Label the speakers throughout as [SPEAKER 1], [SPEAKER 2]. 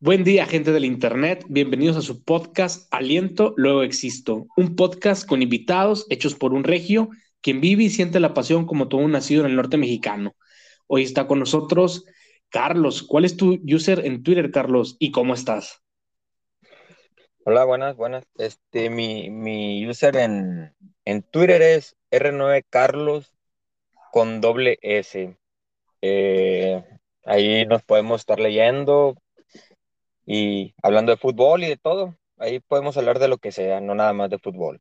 [SPEAKER 1] Buen día, gente del Internet. Bienvenidos a su podcast Aliento, luego existo. Un podcast con invitados hechos por un regio, quien vive y siente la pasión como todo un nacido en el norte mexicano. Hoy está con nosotros Carlos. ¿Cuál es tu user en Twitter, Carlos? ¿Y cómo estás?
[SPEAKER 2] Hola, buenas, buenas. Este, mi, mi user en, en Twitter es R9Carlos con doble S. Eh, ahí nos podemos estar leyendo, y hablando de fútbol y de todo. Ahí podemos hablar de lo que sea, no nada más de fútbol.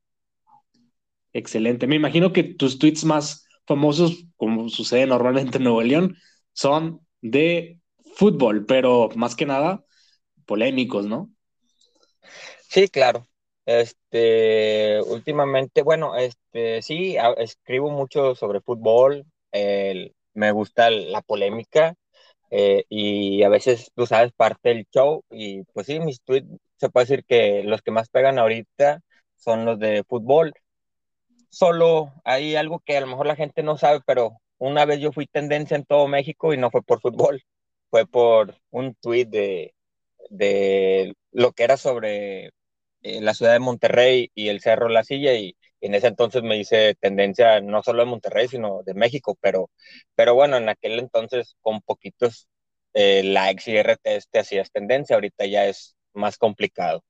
[SPEAKER 1] Excelente. Me imagino que tus tweets más famosos, como sucede normalmente en Nuevo León, son de fútbol, pero más que nada polémicos, ¿no?
[SPEAKER 2] Sí, claro. Este, últimamente, bueno, este, sí, escribo mucho sobre fútbol. me gusta la polémica eh, y a veces, tú sabes, parte del show y pues sí, mis tweets se puede decir que los que más pegan ahorita son los de fútbol. Solo hay algo que a lo mejor la gente no sabe, pero una vez yo fui tendencia en todo México y no fue por fútbol, fue por un tweet de, de lo que era sobre eh, la ciudad de Monterrey y el Cerro La Silla y en ese entonces me hice tendencia no solo de Monterrey, sino de México, pero, pero bueno, en aquel entonces con poquitos eh, likes y RTs te hacías tendencia, ahorita ya es más complicado.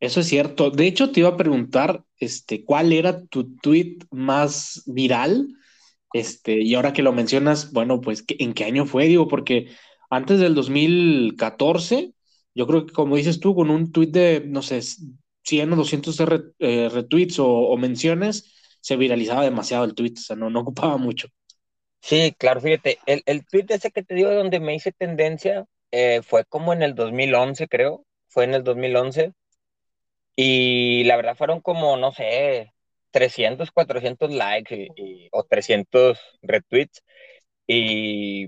[SPEAKER 1] Eso es cierto. De hecho, te iba a preguntar, este, ¿cuál era tu tweet más viral? Este, y ahora que lo mencionas, bueno, pues, ¿en qué año fue? Digo, porque antes del 2014, yo creo que como dices tú, con un tweet de, no sé, 100 o 200 eh, retweets o, menciones, se viralizaba demasiado el tweet, o sea, no, no ocupaba mucho.
[SPEAKER 2] Sí, claro, fíjate, el, el tweet ese que te digo donde me hice tendencia eh, fue como en el 2011, creo, fue en el 2011, y la verdad fueron como, no sé, 300, 400 likes o 300 retweets, y,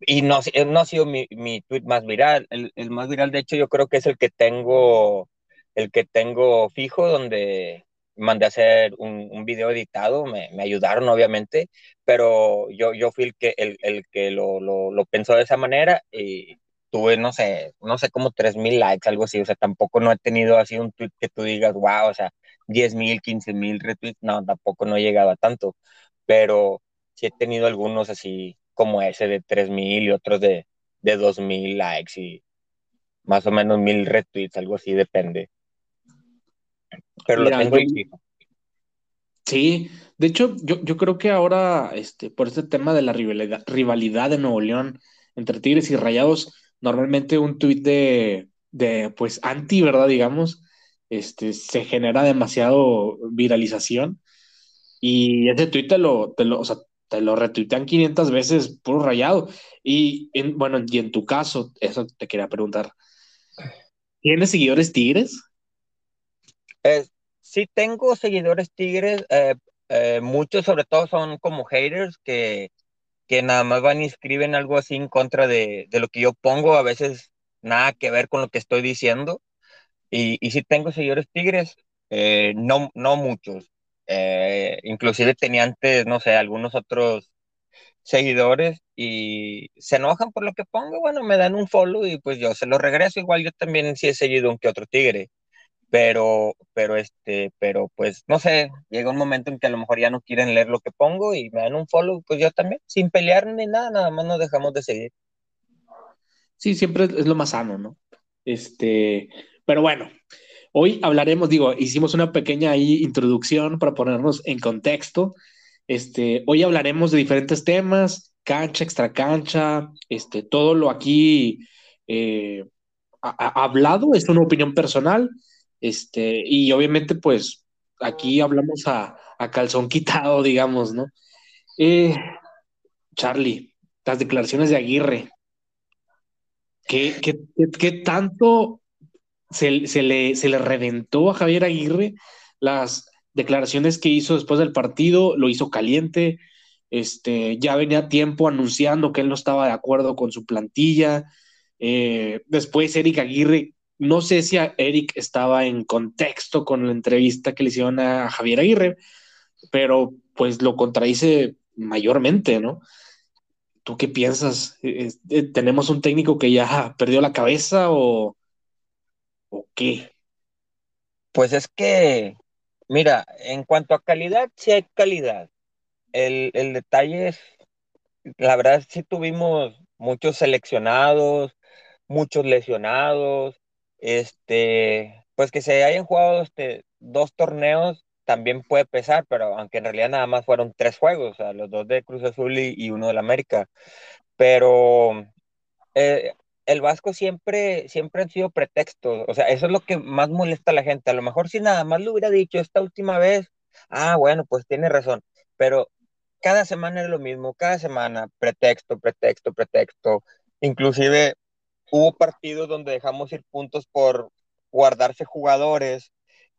[SPEAKER 2] y no, no ha sido mi, mi tweet más viral, el, el más viral de hecho yo creo que es el que tengo el que tengo fijo, donde mandé a hacer un, un video editado, me, me, ayudaron obviamente, pero yo, yo fui el que, el, el que lo, lo, lo, pensó de esa manera y tuve, no sé, no sé, como 3.000 likes, algo así, o sea, tampoco no he tenido así un tweet que tú digas, wow, o sea, 10.000, 15.000 retweets, no, tampoco no he llegado a tanto, pero sí he tenido algunos así como ese de 3.000 y otros de, de 2.000 likes y más o menos 1.000 retweets, algo así, depende. Pero lo tengo
[SPEAKER 1] Sí, de hecho, yo, yo, creo que ahora, este, por este tema de la rivalidad, rivalidad de Nuevo León entre Tigres y Rayados, normalmente un tuit de, de, pues, anti, ¿verdad? Digamos, este, se genera demasiado viralización y ese tuit te lo, te lo, o sea, te lo retuitean 500 veces puro rayado. Y, en, bueno, y en tu caso, eso te quería preguntar, ¿tienes seguidores tigres?
[SPEAKER 2] Eh, sí tengo seguidores tigres, eh, eh, muchos sobre todo son como haters que, que nada más van y escriben algo así en contra de, de, lo que yo pongo, a veces nada que ver con lo que estoy diciendo. Y, y sí tengo seguidores tigres, eh, no, no muchos. Inclusive tenía antes, no sé, algunos otros seguidores y se enojan por lo que pongo, bueno, me dan un follow y pues yo se lo regreso, igual yo también sí he seguido un que otro tigre pero, pero este, pero pues no sé, llega un momento en que a lo mejor ya no quieren leer lo que pongo y me dan un follow, pues yo también, sin pelear ni nada, nada más nos dejamos de seguir.
[SPEAKER 1] Sí, siempre es lo más sano, ¿no? Este, pero bueno, hoy hablaremos, digo, hicimos una pequeña ahí introducción para ponernos en contexto. Este, hoy hablaremos de diferentes temas, cancha, extra cancha, este, todo lo aquí eh, hablado es una opinión personal este, y obviamente, pues, aquí hablamos a, calzón quitado, digamos, ¿no? Eh, Charlie, las declaraciones de Aguirre. ¿Qué, qué, tanto se, le, se le reventó a Javier Aguirre las declaraciones que hizo después del partido? Lo hizo caliente. Este, ya venía tiempo anunciando que él no estaba de acuerdo con su plantilla. Eh, después Eric Aguirre no sé si Eric estaba en contexto con la entrevista que le hicieron a Javier Aguirre, pero pues lo contradice mayormente, ¿no? ¿tú qué piensas? Eh, ¿Tenemos un técnico que ya perdió la cabeza o, o qué?
[SPEAKER 2] Pues es que, mira, en cuanto a calidad, sí hay calidad. El, el detalle es, la verdad, sí tuvimos muchos seleccionados, muchos lesionados, este, pues que se hayan jugado este, dos torneos también puede pesar, pero aunque en realidad nada más fueron tres juegos, o sea, los dos de Cruz Azul y, uno de la América. Pero eh, el Vasco siempre, siempre han sido pretextos, o sea, eso es lo que más molesta a la gente. A lo mejor si nada más lo hubiera dicho esta última vez, ah, bueno, pues tiene razón, pero cada semana es lo mismo, cada semana, pretexto, pretexto, pretexto. Inclusive hubo partidos donde dejamos ir puntos por guardarse jugadores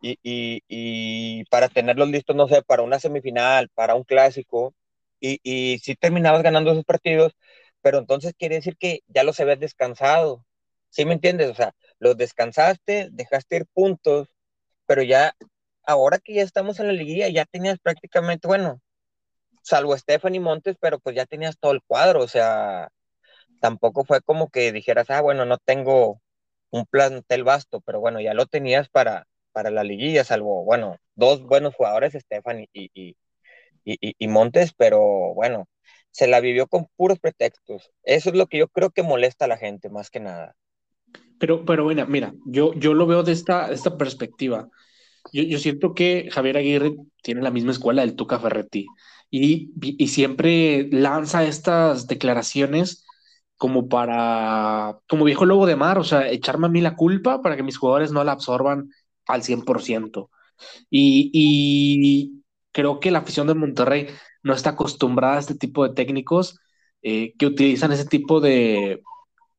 [SPEAKER 2] y, y, y, para tenerlos listos, no sé, para una semifinal, para un clásico, y, y si terminabas ganando esos partidos, pero entonces quiere decir que ya los habías descansado, ¿sí me entiendes? O sea, los descansaste, dejaste ir puntos, pero ya, ahora que ya estamos en la liguilla, ya tenías prácticamente, bueno, salvo Stephanie Montes, pero pues ya tenías todo el cuadro, o sea, tampoco fue como que dijeras, ah, bueno, no tengo un plantel vasto, pero bueno, ya lo tenías para, para la liguilla, salvo, bueno, dos buenos jugadores, Estefan y, y, y, y, Montes, pero bueno, se la vivió con puros pretextos. Eso es lo que yo creo que molesta a la gente, más que nada.
[SPEAKER 1] Pero, pero bueno, mira, yo, yo lo veo de esta, esta perspectiva. Yo, yo siento que Javier Aguirre tiene la misma escuela del Tuca Ferretti y, y siempre lanza estas declaraciones como para, como viejo lobo de mar, o sea, echarme a mí la culpa para que mis jugadores no la absorban al 100%. Y, y creo que la afición de Monterrey no está acostumbrada a este tipo de técnicos eh, que utilizan ese tipo de,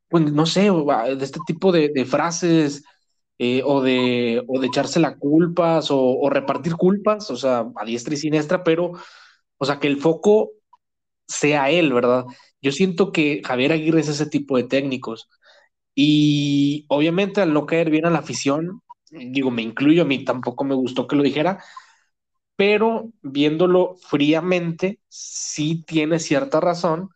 [SPEAKER 1] pues no sé, de este tipo de, frases eh, o, de, o de echarse la culpas o, o, repartir culpas, o sea, a diestra y siniestra, pero, o sea, que el foco sea él, ¿verdad? Yo siento que Javier Aguirre es ese tipo de técnicos. Y obviamente al no caer bien a la afición, digo, me incluyo, a mí tampoco me gustó que lo dijera, pero viéndolo fríamente, sí tiene cierta razón,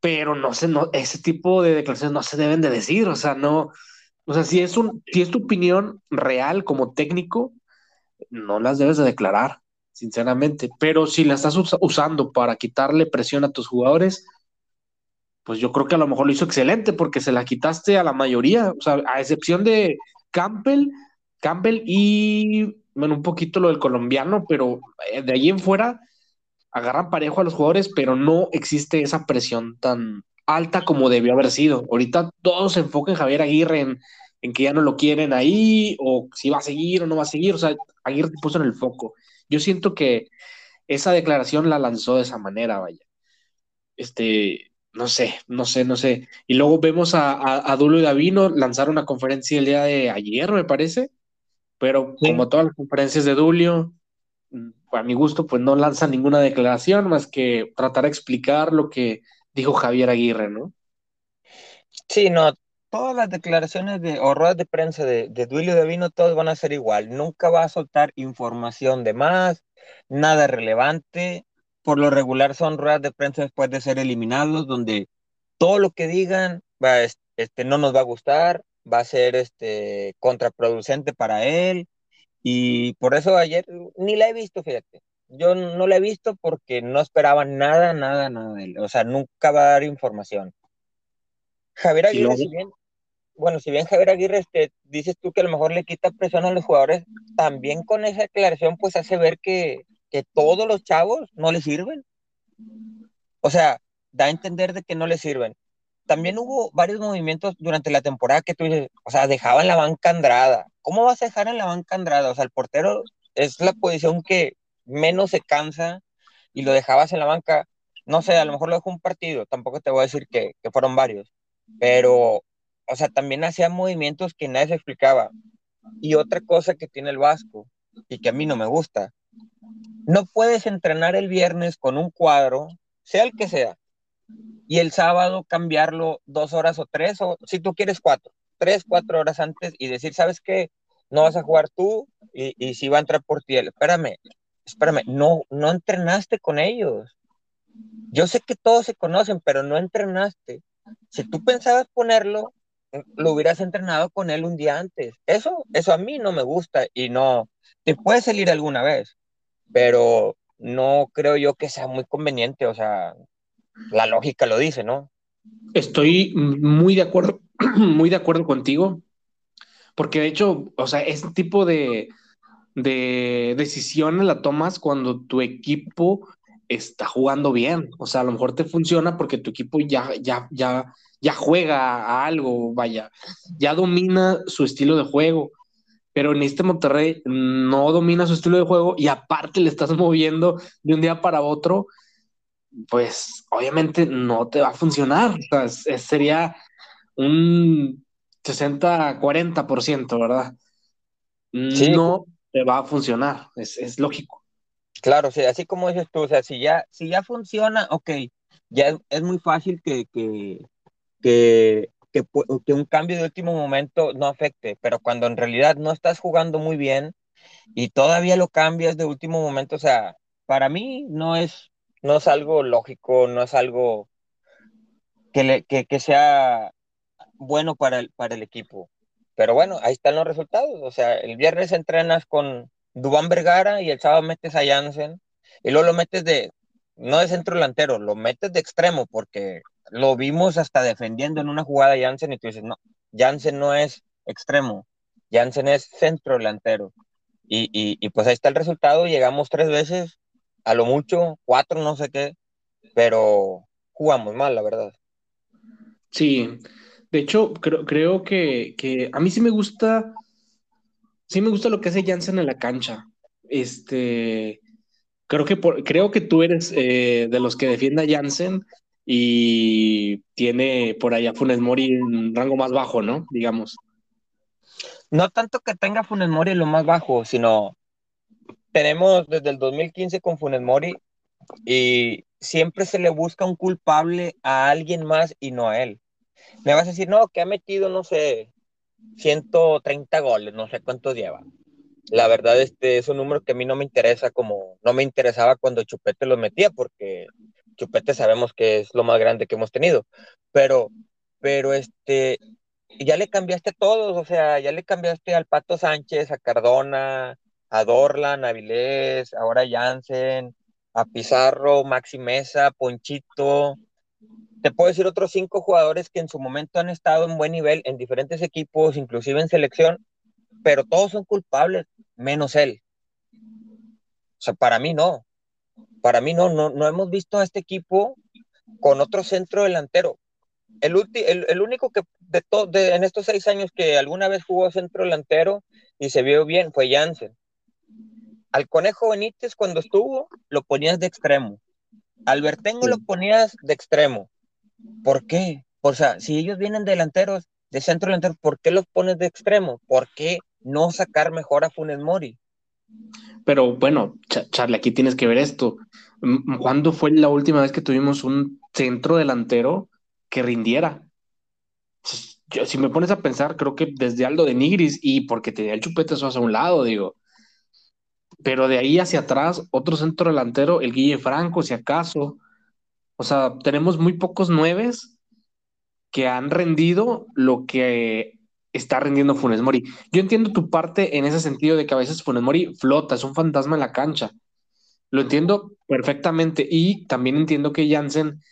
[SPEAKER 1] pero no no, ese tipo de declaraciones no se deben de decir, o sea, no, o sea, si es un, si es tu opinión real como técnico, no las debes de declarar sinceramente. Pero si la estás usando para quitarle presión a tus jugadores, pues yo creo que a lo mejor lo hizo excelente porque se la quitaste a la mayoría, o sea, a excepción de Campbell, Campbell y, bueno, un poquito lo del colombiano, pero eh, de ahí en fuera agarran parejo a los jugadores, pero no existe esa presión tan alta como debió haber sido. Ahorita todos se enfocan en Javier Aguirre, en, en que ya no lo quieren ahí, o si va a seguir o no va a seguir, o sea, Aguirre puso en el foco. Yo siento que esa declaración la lanzó de esa manera, vaya. Este, no sé, no sé, no sé. Y luego vemos a, a, Dulo y Davino lanzar una conferencia el día de ayer, me parece, pero como todas las conferencias de Dulio, mm, a mi gusto, pues no lanza ninguna declaración más que tratar de explicar lo que dijo Javier Aguirre, ¿no?
[SPEAKER 2] Sí, no, todas las declaraciones de, o ruedas de prensa de, de Duilio de Vino, todos van a ser igual. Nunca va a soltar información de más, nada relevante. Por lo regular son ruedas de prensa después de ser eliminados, donde todo lo que digan va, este, no nos va a gustar, va a ser este, contraproducente para él. Y por eso ayer ni la he visto, fíjate. Yo no la he visto porque no esperaba nada, nada, nada de él. O sea, nunca va a dar información. Javier Aguirre, si bien bueno, si bien Javier Aguirre este, dices tú que a lo mejor le quita presión a los jugadores, también con esa declaración pues hace ver que, que todos los chavos no le sirven. O sea, da a entender de que no le sirven. También hubo varios movimientos durante la temporada que tú dices, o sea, dejaban la banca Andrada. ¿Cómo vas a dejar en la banca Andrada? O sea, el portero es la posición que menos se cansa y lo dejabas en la banca. No sé, a lo mejor lo dejó un partido, tampoco te voy a decir que, que fueron varios, pero o sea, también hacía movimientos que nadie se explicaba. Y otra cosa que tiene el Vasco y que a mí no me gusta, no puedes entrenar el viernes con un cuadro, sea el que sea, y el sábado cambiarlo dos horas o tres, o si tú quieres cuatro, tres, cuatro horas antes y decir, ¿sabes qué? No vas a jugar tú y, si va a entrar por ti, espérame, espérame, no, no entrenaste con ellos. yo sé que todos se conocen, pero no entrenaste. Si tú pensabas ponerlo, lo hubieras entrenado con él un día antes. Eso, eso a mí no me gusta y no, te puede salir alguna vez, pero no creo yo que sea muy conveniente, o sea, la lógica lo dice, ¿no?
[SPEAKER 1] Estoy muy de acuerdo, muy de acuerdo contigo, porque de hecho, o sea, ese tipo de, de decisiones la tomas cuando tu equipo está jugando bien. O sea, a lo mejor te funciona porque tu equipo ya, ya, ya, ya juega a algo, vaya, ya domina su estilo de juego. Pero en este Monterrey no domina su estilo de juego y aparte le estás moviendo de un día para otro, pues obviamente no te va a funcionar. O sea, sería un 60-40%, ¿verdad? No te va a funcionar, es, es lógico.
[SPEAKER 2] Claro, o así como dices tú, o sea, si ya, si ya funciona, ok, ya es, muy fácil que, que, que, que, un cambio de último momento no afecte, pero cuando en realidad no estás jugando muy bien y todavía lo cambias de último momento, o sea, para mí no es, no es algo lógico, no es algo que, le, que, que sea bueno para el, para el equipo. Pero bueno, ahí están los resultados. O sea, el viernes entrenas con, Dubán Vergara y el sábado metes a Jansen y luego lo metes de, no de centro delantero, lo metes de extremo porque lo vimos hasta defendiendo en una jugada Jansen y tú dices, no, Jansen no es extremo, Jansen es centro delantero. Y, y, pues ahí está el resultado, llegamos tres veces, a lo mucho, cuatro, no sé qué, pero jugamos mal, la verdad.
[SPEAKER 1] Sí, de hecho, creo, creo que, que a mí sí me gusta sí me gusta lo que hace Jansen en la cancha. Este, creo que, creo que tú eres eh, de los que defiende a Jansen y tiene por allá Funes Mori en rango más bajo, ¿no? Digamos.
[SPEAKER 2] No tanto que tenga Funes Mori lo más bajo, sino tenemos desde el 2015 con Funes Mori y siempre se le busca un culpable a alguien más y no a él. Me vas a decir, no, que ha metido, no sé, 130 goles, no sé cuántos lleva. La verdad, este es un número que a mí no me interesa como no me interesaba cuando Chupete los metía, porque Chupete sabemos que es lo más grande que hemos tenido. Pero, pero este, ya le cambiaste a todos, o sea, ya le cambiaste al Pato Sánchez, a Cardona, a Dorlan, a Vilés, ahora a Jansen, a Pizarro, Maxi Mesa, Ponchito, te puedo decir otros cinco jugadores que en su momento han estado en buen nivel en diferentes equipos, inclusive en selección, pero todos son culpables, menos él. O sea, para mí no. Para mí no, no, no hemos visto a este equipo con otro centro delantero. El, el, único que de, de en estos seis años que alguna vez jugó centro delantero y se vio bien fue Jansen. Al Conejo Benítez cuando estuvo lo ponías de extremo. Al Bertengo lo ponías de extremo. ¿Por qué? O sea, si ellos vienen delanteros, de centro delantero, ¿por qué los pones de extremo? ¿Por qué no sacar mejor a Funes Mori?
[SPEAKER 1] Pero bueno, Charlie, aquí tienes que ver esto. ¿Cuándo fue la última vez que tuvimos un centro delantero que rindiera? si me pones a pensar, creo que desde Aldo de Nigris y porque tenía el chupete eso hacia un lado, digo. Pero de ahí hacia atrás, otro centro delantero, el Guille Franco, si acaso, o sea, tenemos muy pocos nueves que han rendido lo que está rendiendo Funes Mori. Yo entiendo tu parte en ese sentido de que a veces Funes Mori flota, es un fantasma en la cancha. Lo entiendo perfectamente y también entiendo que Jansen,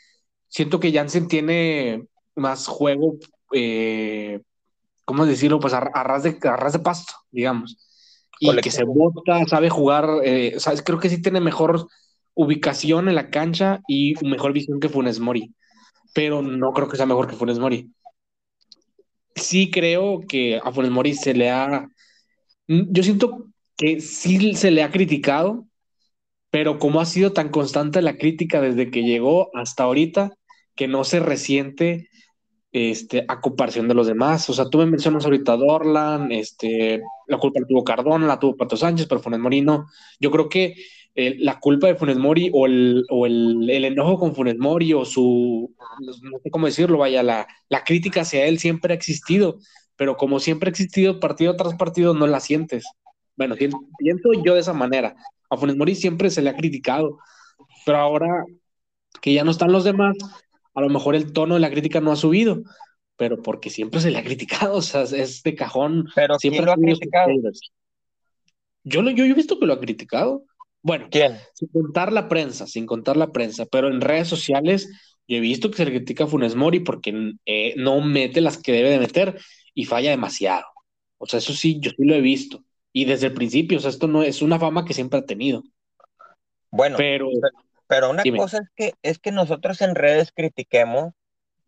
[SPEAKER 1] siento que Jansen tiene más juego, eh, ¿cómo decirlo? Pues a, ras de, a ras de pasto, digamos. Y que se bota, sabe jugar, eh, ¿sabes? creo que sí tiene mejor ubicación en la cancha y mejor visión que Funes Mori, pero no creo que sea mejor que Funes Mori. Sí creo que a Funes Mori se le ha... Yo siento que sí se le ha criticado, pero como ha sido tan constante la crítica desde que llegó hasta ahorita, que no se resiente este, a comparación de los demás. O sea, tú me mencionas ahorita Dorlan, este, la culpa la tuvo Cardona, la tuvo Pato Sánchez, pero Funes Mori no. Yo creo que la culpa de Funes Mori o, el, o el, el, enojo con Funes Mori o su, no sé cómo decirlo, vaya, la, la crítica hacia él siempre ha existido, pero como siempre ha existido partido tras partido, no la sientes. Bueno, pienso yo de esa manera. A Funes Mori siempre se le ha criticado, pero ahora que ya no están los demás, a lo mejor el tono de la crítica no ha subido, pero porque siempre se le ha criticado, o sea, es de cajón.
[SPEAKER 2] Pero
[SPEAKER 1] siempre
[SPEAKER 2] ¿quién lo ha criticado?
[SPEAKER 1] Yo, lo, yo, he visto que lo ha criticado. Bueno,
[SPEAKER 2] ¿quién?
[SPEAKER 1] Sin contar la prensa, sin contar la prensa, pero en redes sociales yo he visto que se le critica a Funes Mori porque eh, no mete las que debe de meter y falla demasiado. O sea, eso sí, yo sí lo he visto. Y desde el principio, o sea, esto no es una fama que siempre ha tenido.
[SPEAKER 2] Bueno, pero, pero una cosa es que, es que nosotros en redes critiquemos,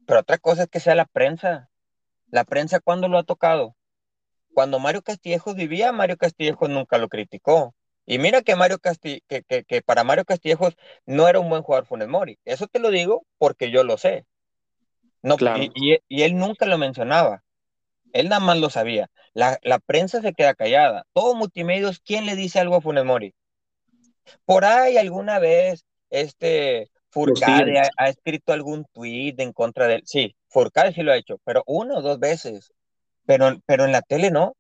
[SPEAKER 2] pero otra cosa es que sea la prensa. La prensa, ¿cuándo lo ha tocado? Cuando Mario Castillejos vivía, Mario Castillejos nunca lo criticó. Y mira que, Mario que, que, para Mario Castillejos no era un buen jugador Funes Mori. Eso te lo digo porque yo lo sé. No, y, y, él nunca lo mencionaba. Él nada más lo sabía. La, la, prensa se queda callada. Todo multimedios, ¿quién le dice algo a Funes Mori? Por ahí alguna vez, este Furcade ha, escrito algún tweet en contra de él. Sí, Furcade sí lo ha hecho, pero una o dos veces. Pero, pero en la tele no.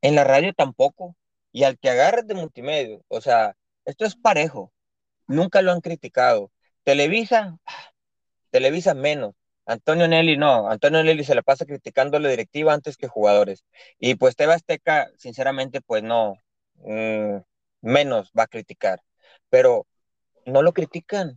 [SPEAKER 2] En la radio tampoco. Y al que agarres de multimedia, o sea, esto es parejo. Nunca lo han criticado. Televisa, Televisa menos. Antonio Nelly no, Antonio Nelly se la pasa criticando a la directiva antes que jugadores. Y pues Teba Azteca, sinceramente, pues no, mm, menos va a criticar. Pero no lo critican.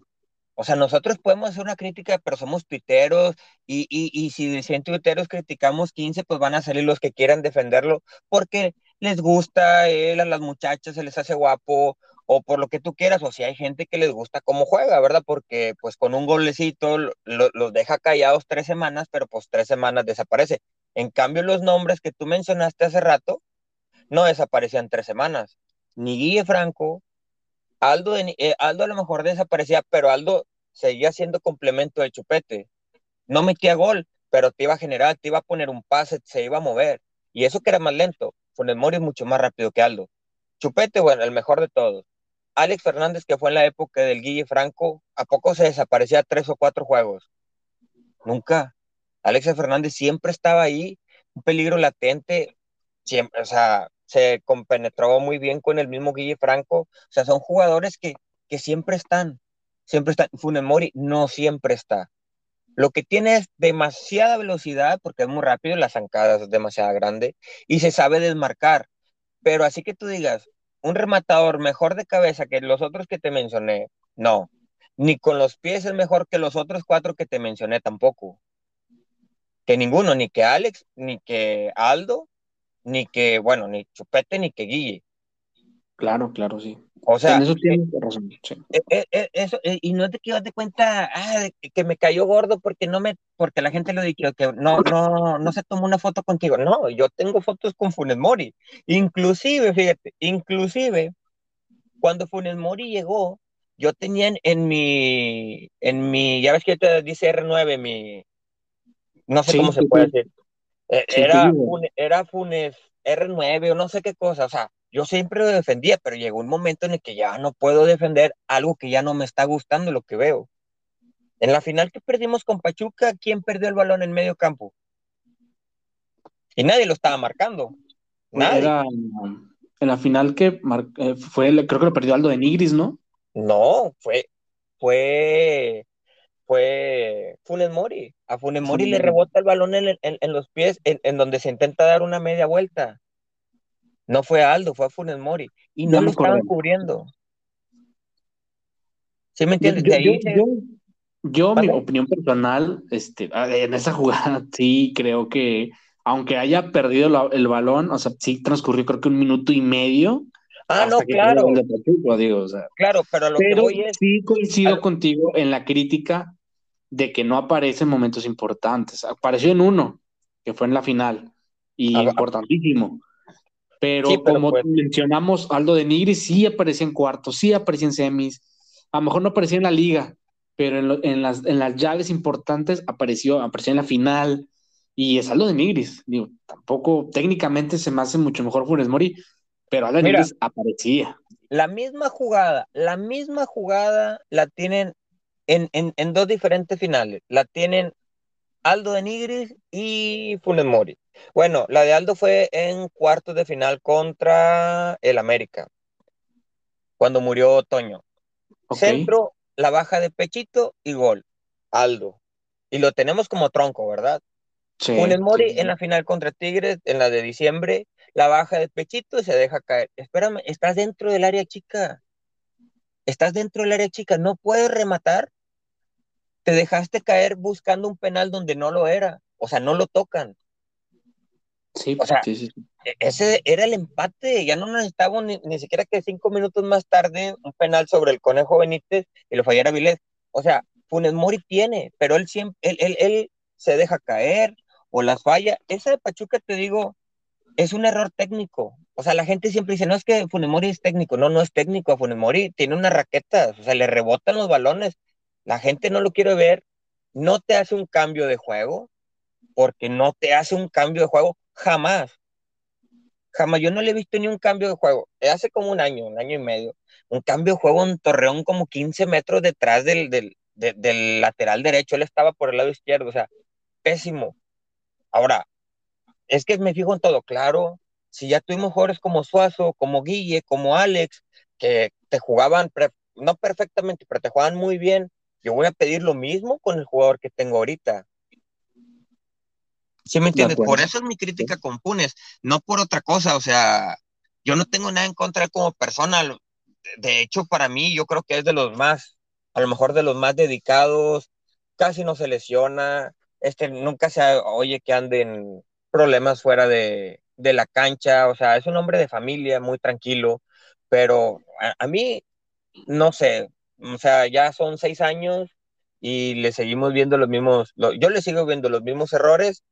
[SPEAKER 2] O sea, nosotros podemos hacer una crítica, pero somos tuiteros y, y, y si de 100 tuiteros criticamos 15, pues van a salir los que quieran defenderlo porque les gusta él, a las muchachas se les hace guapo o por lo que tú quieras, o si hay gente que les gusta cómo juega, ¿verdad? Porque pues con un golecito los deja callados tres semanas, pero pues tres semanas desaparece. En cambio, los nombres que tú mencionaste hace rato no desaparecían tres semanas. Ni Guille Franco, Aldo, eh, Aldo a lo mejor desaparecía, pero Aldo seguía siendo complemento del chupete. No metía gol, pero te iba a generar, te iba a poner un pase, se iba a mover. Y eso que era más lento. Funes Mori es mucho más rápido que Aldo. Chupete, bueno, el mejor de todos. Alex Fernández, que fue en la época del Guille Franco, ¿a poco se desaparecía tres o cuatro juegos? Nunca. Alex Fernández siempre estaba ahí, un peligro latente, siempre, o sea, se compenetró muy bien con el mismo Guille Franco. O sea, son jugadores que, que siempre están, siempre están. Funes Mori no siempre está. Lo que tiene es demasiada velocidad porque es muy rápido, la zancada es demasiado grande y se sabe desmarcar. Pero así que tú digas, un rematador mejor de cabeza que los otros que te mencioné, no. Ni con los pies es mejor que los otros cuatro que te mencioné tampoco. Que ninguno, ni que Alex, ni que Aldo, ni que, bueno, ni Chupete, ni que Guille.
[SPEAKER 1] Claro, claro, sí.
[SPEAKER 2] O sea,
[SPEAKER 1] en eso tienes razón.
[SPEAKER 2] Eh, eh, eso, eh, y no te que de cuenta ah, que me cayó gordo porque no me, porque la gente lo dijo que no, no, no se tomó una foto contigo. No, yo tengo fotos con Funes Mori. Inclusive, fíjate, inclusive cuando Funes Mori llegó, yo tenía en, mi, en mi, ya ves que te dice R9, mi, no sé cómo se puede decir. era, era Funes R9 o no sé qué cosa, o sea, yo siempre lo defendía, pero llegó un momento en el que ya no puedo defender algo que ya no me está gustando lo que veo. En la final que perdimos con Pachuca, ¿quién perdió el balón en medio campo? Y nadie lo estaba marcando. Nadie.
[SPEAKER 1] en la final que eh, fue, creo que lo perdió Aldo de Nigris, ¿no?
[SPEAKER 2] No, fue, fue, fue Funes Mori. A Funes Mori le rebota el balón en, los pies, en, donde se intenta dar una media vuelta. No fue Aldo, fue a Funes Mori. Y no, lo estaban cubriendo. ¿Sí me entiendes?
[SPEAKER 1] Yo, mi opinión personal, este, en esa jugada sí creo que, aunque haya perdido el balón, o sea, sí transcurrió creo que un minuto y medio.
[SPEAKER 2] Ah, no, claro.
[SPEAKER 1] claro, pero lo que voy es... sí coincido contigo en la crítica de que no aparece en momentos importantes. Apareció en uno, que fue en la final, y importantísimo. Pero, como pues mencionamos, Aldo de Nigris sí aparecía en cuartos, sí aparecía en semis, a lo mejor no aparecía en la liga, pero en, las, en las llaves importantes apareció, apareció en la final, y es Aldo de Nigris. Digo, tampoco técnicamente se me hace mucho mejor Funes Mori, pero Aldo de Nigris aparecía.
[SPEAKER 2] La misma jugada, la misma jugada la tienen en, en dos diferentes finales. La tienen Aldo de Nigris y Funes Mori. Bueno, la de Aldo fue en cuartos de final contra el América, cuando murió Toño. Centro, la baja de pechito y gol. Aldo. Y lo tenemos como tronco, ¿verdad? Sí, Mori en la final contra Tigres, en la de diciembre, la baja de pechito y se deja caer. Espérame, estás dentro del área chica. Estás dentro del área chica, no puedes rematar. Te dejaste caer buscando un penal donde no lo era. O sea, no lo tocan.
[SPEAKER 1] Sí,
[SPEAKER 2] o sea,
[SPEAKER 1] sí, sí.
[SPEAKER 2] E-, ese era el empate, ya no necesitábamos ni, ni, siquiera que cinco minutos más tarde un penal sobre el Conejo Benítez y lo fallara Vilés. O sea, Funes Mori tiene, pero él siempre, él, él, él se deja caer o las falla. Esa de Pachuca, te digo, es un error técnico. O sea, la gente siempre dice, no es que Funes Mori es técnico. No, no es técnico. Funes Mori tiene una raqueta, o sea, le rebotan los balones. La gente no lo quiere ver. No te hace un cambio de juego, porque no te hace un cambio de juego jamás. Jamás, yo no le he visto ni un cambio de juego. Hace como un año, un año y medio, un cambio de juego en Torreón como 15 metros detrás del, del, del lateral derecho. Él estaba por el lado izquierdo, o sea, pésimo. Ahora, es que me fijo en todo, claro. Si ya tuvimos jugadores como Suazo, como Guille, como Alex, que te jugaban, no perfectamente, pero te jugaban muy bien, yo voy a pedir lo mismo con el jugador que tengo ahorita. ¿Sí me entiendes? Por eso es mi crítica con Punes, no por otra cosa. O sea, yo no tengo nada en contra de él como persona. De hecho, para mí, yo creo que es de los más, a lo mejor de los más dedicados, casi no se lesiona, este, nunca se oye que anden problemas fuera de, de la cancha. O sea, es un hombre de familia, muy tranquilo, pero a, a mí, no sé, o sea, ya son seis años y le seguimos viendo los mismos, yo le sigo viendo los mismos errores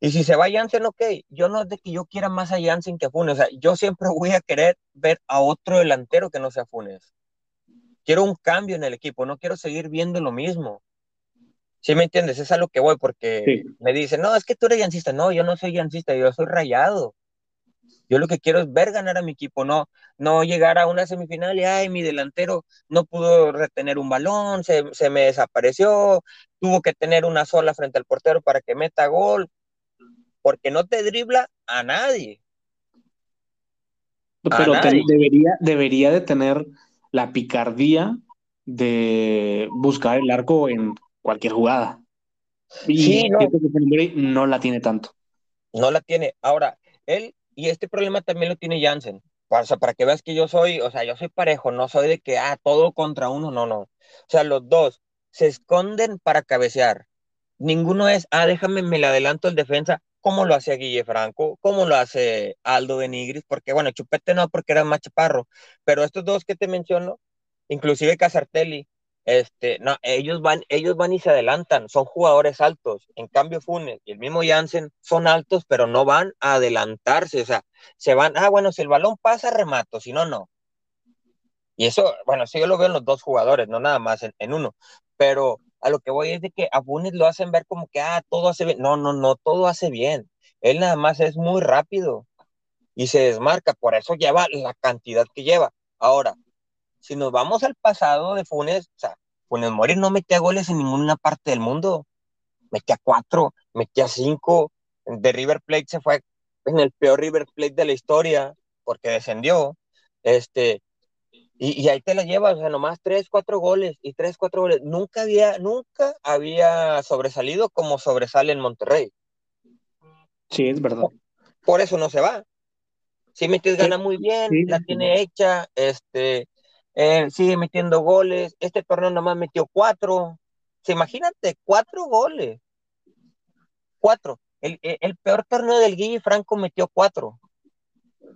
[SPEAKER 2] y si se va Jansen, ok, yo no es de que yo quiera más a Jansen que a Funes, o sea, yo siempre voy a querer ver a otro delantero que no sea Funes. Quiero un cambio en el equipo, no quiero seguir viendo lo mismo. ¿Sí me entiendes? Es a lo que voy, porque me dicen, no, es que tú eres llancista. No, yo no soy llancista, yo soy rayado. Yo lo que quiero es ver ganar a mi equipo, no, no llegar a una semifinal y, ay, mi delantero no pudo retener un balón, se, se me desapareció, tuvo que tener una sola frente al portero para que meta gol porque no te dribla a nadie.
[SPEAKER 1] Pero debería, debería de tener la picardía de buscar el arco en cualquier jugada. Y sí, no. no la tiene tanto.
[SPEAKER 2] No la tiene. Ahora, él, y este problema también lo tiene Jansen. O sea, para que veas que yo soy, o sea, yo soy parejo, no soy de que, ah, todo contra uno, no, no. O sea, los dos se esconden para cabecear. Ninguno es, ah, déjame, me le adelanto el defensa cómo lo hace Guille Franco, cómo lo hace Aldo Benigris, porque bueno, Chupete no, porque era más chaparro, pero estos dos que te menciono, inclusive Casartelli, este, no, ellos van, ellos van y se adelantan, son jugadores altos, en cambio Funes y el mismo Jansen son altos, pero no van a adelantarse, o sea, se van, ah, bueno, si el balón pasa, remato, si no, no. Y eso, bueno, sí yo lo veo en los dos jugadores, no nada más en, en uno, pero a lo que voy es de que a Funes lo hacen ver como que, ah, todo hace bien. No, no, no, todo hace bien. Él nada más es muy rápido y se desmarca, por eso lleva la cantidad que lleva. Ahora, si nos vamos al pasado de Funes, o sea, Funes Mori no metía goles en ninguna parte del mundo. Metía cuatro, metía cinco. De River Plate se fue en el peor River Plate de la historia porque descendió. Este, y, ahí te la llevas, o sea, nomás tres, cuatro goles y tres, cuatro goles. Nunca había, nunca había sobresalido como sobresale en Monterrey.
[SPEAKER 1] Sí, es verdad.
[SPEAKER 2] Por, eso no se va. Si metes gana muy bien, la tiene hecha, este, eh, sigue metiendo goles. Este torneo nomás metió cuatro. Se imagínate, cuatro goles. Cuatro. El, el, peor torneo del Guille Franco metió cuatro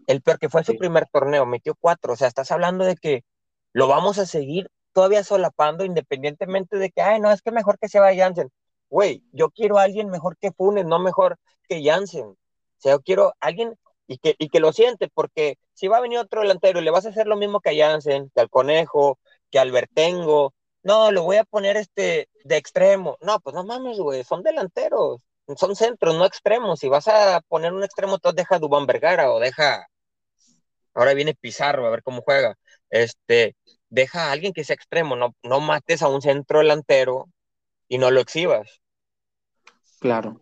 [SPEAKER 2] el peor que fue su primer torneo, metió cuatro. O sea, estás hablando de que lo vamos a seguir todavía solapando, independientemente de que, ay, no, es que mejor que se vaya Jansen. Güey, yo quiero a alguien mejor que Funes, no mejor que Jansen. O sea, yo quiero a alguien y que, y que lo siente, porque si va a venir otro delantero y le vas a hacer lo mismo que a Jansen, que al Conejo, que al Vertengo, no, lo voy a poner este de extremo. No, pues no mames, güey, son delanteros, son centros, no extremos. Si vas a poner un extremo, entonces deja a Dubán Vergara o deja Ahora viene Pizarro a ver cómo juega. Este, deja a alguien que sea extremo, no, no mates a un centro delantero y no lo exhibas.
[SPEAKER 1] Claro.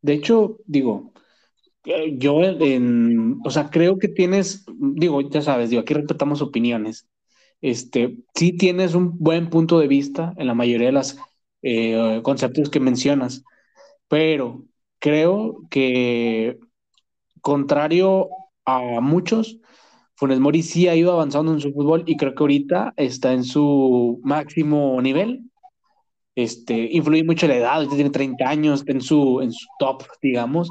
[SPEAKER 1] De hecho, digo, eh, yo, en, o sea, creo que tienes, digo, ya sabes, digo, aquí respetamos opiniones. este, sí tienes un buen punto de vista en la mayoría de los eh, conceptos que mencionas, pero creo que contrario a muchos, Funes Mori sí ha ido avanzando en su fútbol y creo que ahorita está en su máximo nivel. Este, influye mucho la edad, tiene 30 años, está en su, en su top, digamos.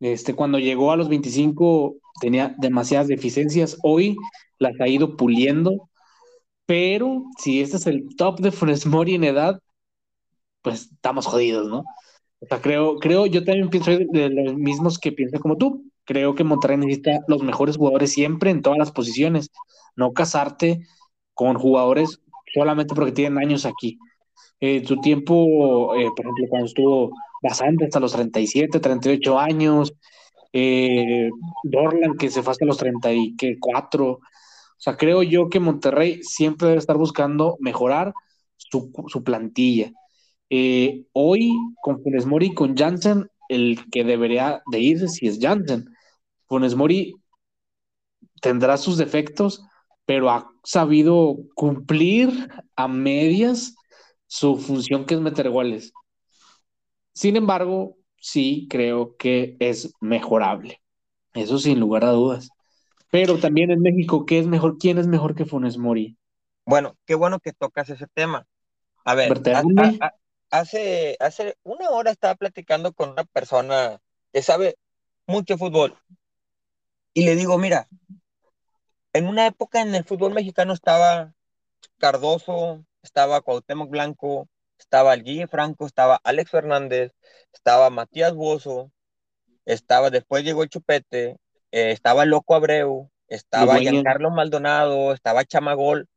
[SPEAKER 1] Este, cuando llegó a los 25 tenía demasiadas deficiencias, hoy las ha ido puliendo, pero si este es el top de Funes Mori en edad, pues estamos jodidos, ¿no? O sea, creo, creo, yo también pienso de los mismos que piensan como tú. Creo que Monterrey necesita los mejores jugadores siempre en todas las posiciones, no casarte con jugadores solamente porque tienen años aquí. Eh, su tiempo, eh, por ejemplo, cuando estuvo bastante hasta los 37, 38 años, eh, Dorlan que se fue hasta los 34. O sea, creo yo que Monterrey siempre debe estar buscando mejorar su, su plantilla. Eh, hoy con Funes Mori y con Jansen, el que debería de irse si es Jansen. Funes Mori tendrá sus defectos, pero ha sabido cumplir a medias su función que es meter goles. Sin embargo, sí creo que es mejorable. Eso sin lugar a dudas. Pero también en México, ¿qué es mejor? ¿Quién es mejor que Funes Mori?
[SPEAKER 2] Bueno, qué bueno que tocas ese tema. A ver, hace, hace una hora estaba platicando con una persona que sabe mucho fútbol. Y le digo, mira, en una época en el fútbol mexicano estaba Cardoso, estaba Cuauhtémoc Blanco, estaba el Guille Franco, estaba Alex Fernández, estaba Matías Bozo, estaba, después llegó el Chupete, eh, estaba el Loco Abreu, estaba Giancarlo Maldonado, estaba Chamagol.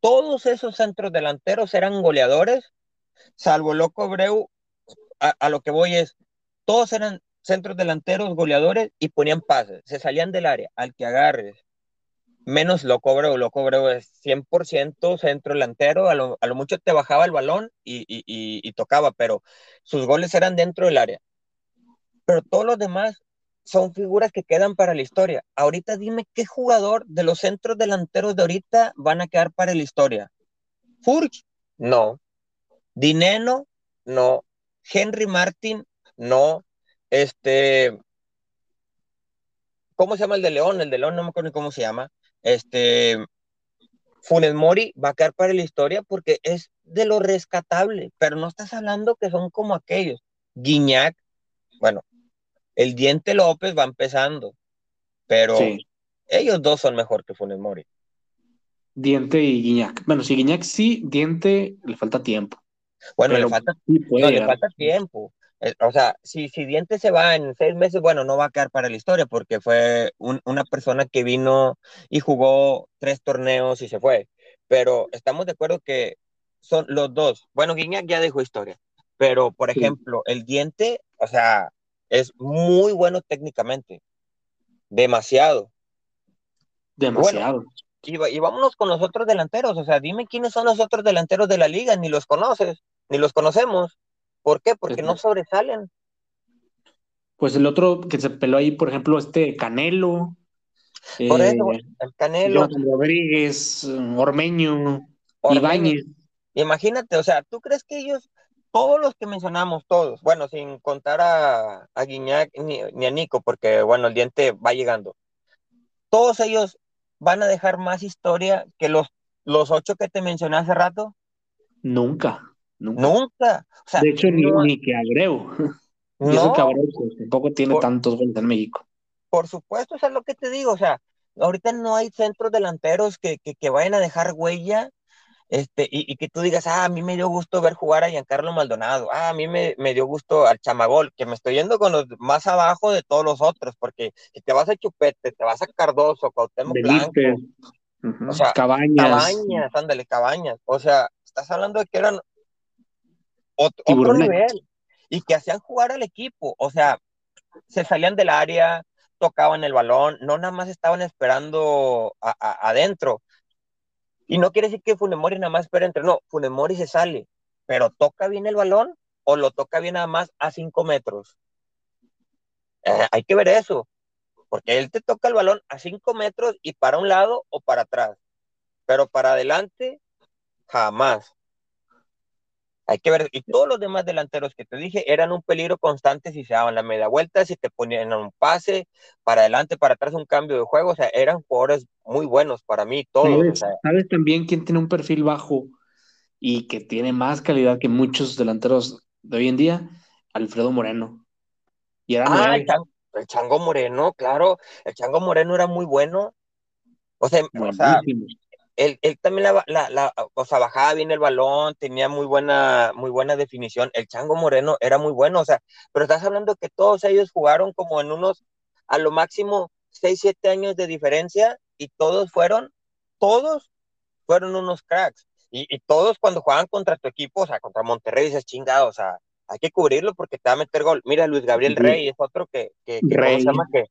[SPEAKER 2] Todos esos centros delanteros eran goleadores salvo Loco Breu, a, lo que voy es, todos eran centros delanteros, goleadores y ponían pases, se salían del área, al que agarres, menos Loco Breu, Loco Breu es 100% centro delantero, a lo, mucho te bajaba el balón y, y, tocaba, pero sus goles eran dentro del área. Pero todos los demás son figuras que quedan para la historia. Ahorita dime qué jugador de los centros delanteros de ahorita van a quedar para la historia. Furch, no. Dineno, no. Henry Martin, no. Este, ¿cómo se llama el de León? El de León no me acuerdo ni cómo se llama. Este, Funes Mori va a quedar para la historia porque es de lo rescatable, pero no estás hablando que son como aquellos. Guiñac, bueno, el Diente López va empezando, pero ellos dos son mejor que Funes Mori.
[SPEAKER 1] Diente y Guiñac. Bueno, si Guiñac sí, Diente le falta tiempo.
[SPEAKER 2] Bueno, le falta, no, le falta tiempo. Eh, o sea, si, si Diente se va en seis meses, bueno, no va a quedar para la historia porque fue una persona que vino y jugó tres torneos y se fue. Pero estamos de acuerdo que son los dos. Bueno, Guiñac ya dejó historia. Pero, por ejemplo, el Diente, o sea, es muy bueno técnicamente. Demasiado.
[SPEAKER 1] Demasiado.
[SPEAKER 2] Y, vámonos con los otros delanteros. O sea, dime quiénes son los otros delanteros de la liga, ni los conoces ni los conocemos. ¿Por qué? Porque no sobresalen.
[SPEAKER 1] Pues el otro que se peló ahí, por ejemplo, este Canelo.
[SPEAKER 2] Por eso, eh, el Canelo.
[SPEAKER 1] Rodríguez, Ormeño, Ibáñez.
[SPEAKER 2] Imagínate, o sea, ¿tú crees que ellos, todos los que mencionamos, todos, bueno, sin contar a, a Guiñac ni, ni a Nico, porque bueno, el diente va llegando, todos ellos van a dejar más historia que los, los ocho que te mencioné hace rato?
[SPEAKER 1] Nunca.
[SPEAKER 2] Nunca.
[SPEAKER 1] de hecho, ni, que Abreu. Y eso que Abreu pues, tampoco tiene tantos goles en México.
[SPEAKER 2] Por supuesto, eso es lo que te digo. O sea, ahorita no hay centros delanteros que, que, vayan a dejar huella este, y, que tú digas, ah, a mí me dio gusto ver jugar a Giancarlo Maldonado, ah, a mí me, me, dio gusto al Chamagol, que me estoy yendo con los más abajo de todos los otros, porque si te vas a Chupete, te vas a Cardoso, Cuauhtémoc Blanco, o sea, Cabañas. Cabañas, ándale, Cabañas, o sea, estás hablando de que eran otro, nivel. Y que hacían jugar al equipo. O sea, se salían del área, tocaban el balón, no nada más estaban esperando adentro. Y no quiere decir que Funemori nada más espera entre, no, Funemori se sale, pero toca bien el balón o lo toca bien nada más a cinco metros. Eh, hay que ver eso, porque él te toca el balón a cinco metros y para un lado o para atrás. pero para adelante, jamás. Hay que ver, y todos los demás delanteros que te dije eran un peligro constante si se daban la media vuelta, si te ponían un pase para adelante, para atrás, un cambio de juego, o sea, eran jugadores muy buenos para mí, todos.
[SPEAKER 1] ¿Sabes, también quién tiene un perfil bajo y que tiene más calidad que muchos delanteros de hoy en día? Alfredo Moreno.
[SPEAKER 2] Y era ah, el, Chango, Moreno, claro, el Chango Moreno era muy bueno. O sea, o sea él, también la, la, la, o sea, bajaba bien el balón, tenía muy buena, muy buena definición. El Chango Moreno era muy bueno, o sea, pero estás hablando que todos ellos jugaron como en unos, a lo máximo, 6, 7 años de diferencia y todos fueron, todos fueron unos cracks. Y, y, todos cuando jugaban contra tu equipo, o sea, contra Monterrey, dices chingado, o sea, hay que cubrirlo porque te va a meter gol. Mira, Luis Gabriel Rey es otro que, que, que, que,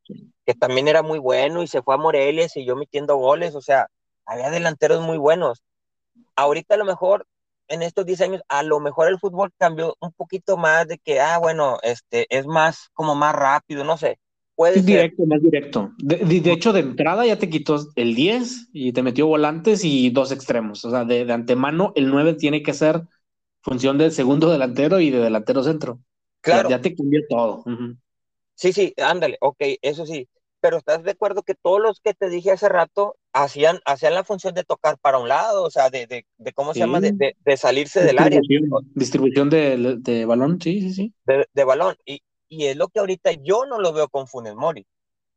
[SPEAKER 2] que también era muy bueno y se fue a Morelia y siguió metiendo goles, o sea, había delanteros muy buenos. Ahorita a lo mejor, en estos 10 años, a lo mejor el fútbol cambió un poquito más de que, ah, bueno, este, es más, como más rápido, no sé. Puede
[SPEAKER 1] ser. Directo, más directo. De, hecho, de entrada ya te quitó el 10 y te metió volantes y dos extremos. O sea, de, antemano, el 9 tiene que ser función de segundo delantero y de delantero centro. Claro. Ya, te cambió todo.
[SPEAKER 2] Sí, sí, ándale, ok, eso sí pero estás de acuerdo que todos los que te dije hace rato hacían, hacían la función de tocar para un lado, o sea, de, de, de ¿cómo se llama? De, de, salirse del área.
[SPEAKER 1] Distribución de, de, balón, sí, sí, sí.
[SPEAKER 2] De, balón. Y, y es lo que ahorita yo no lo veo con Funes Mori.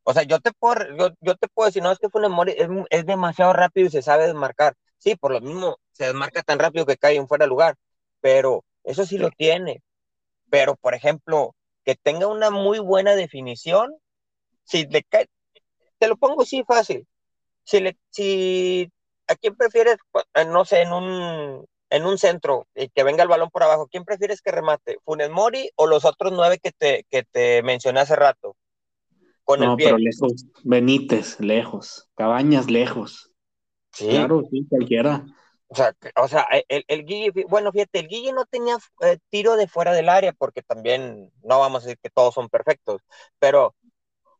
[SPEAKER 2] O sea, yo te puedo, yo, yo te puedo decir, no, es que Funes Mori es, es, demasiado rápido y se sabe desmarcar. Sí, por lo mismo se desmarca tan rápido que cae en fuera de lugar, pero eso sí lo tiene. Pero, por ejemplo, que tenga una muy buena definición, si le cae, te lo pongo así fácil. Si, le, si a quién prefieres, eh, no sé, en un, en un centro y que venga el balón por abajo, ¿quién prefieres que remate? ¿Funes Mori o los otros nueve que te, que te mencioné hace rato?
[SPEAKER 1] Con no, el pero lejos. Benítez, lejos. Cabañas, lejos. Sí. Claro, sí, cualquiera.
[SPEAKER 2] O sea, o sea el, el Guille, bueno, fíjate, el Guille no tenía eh, tiro de fuera del área porque también no vamos a decir que todos son perfectos, pero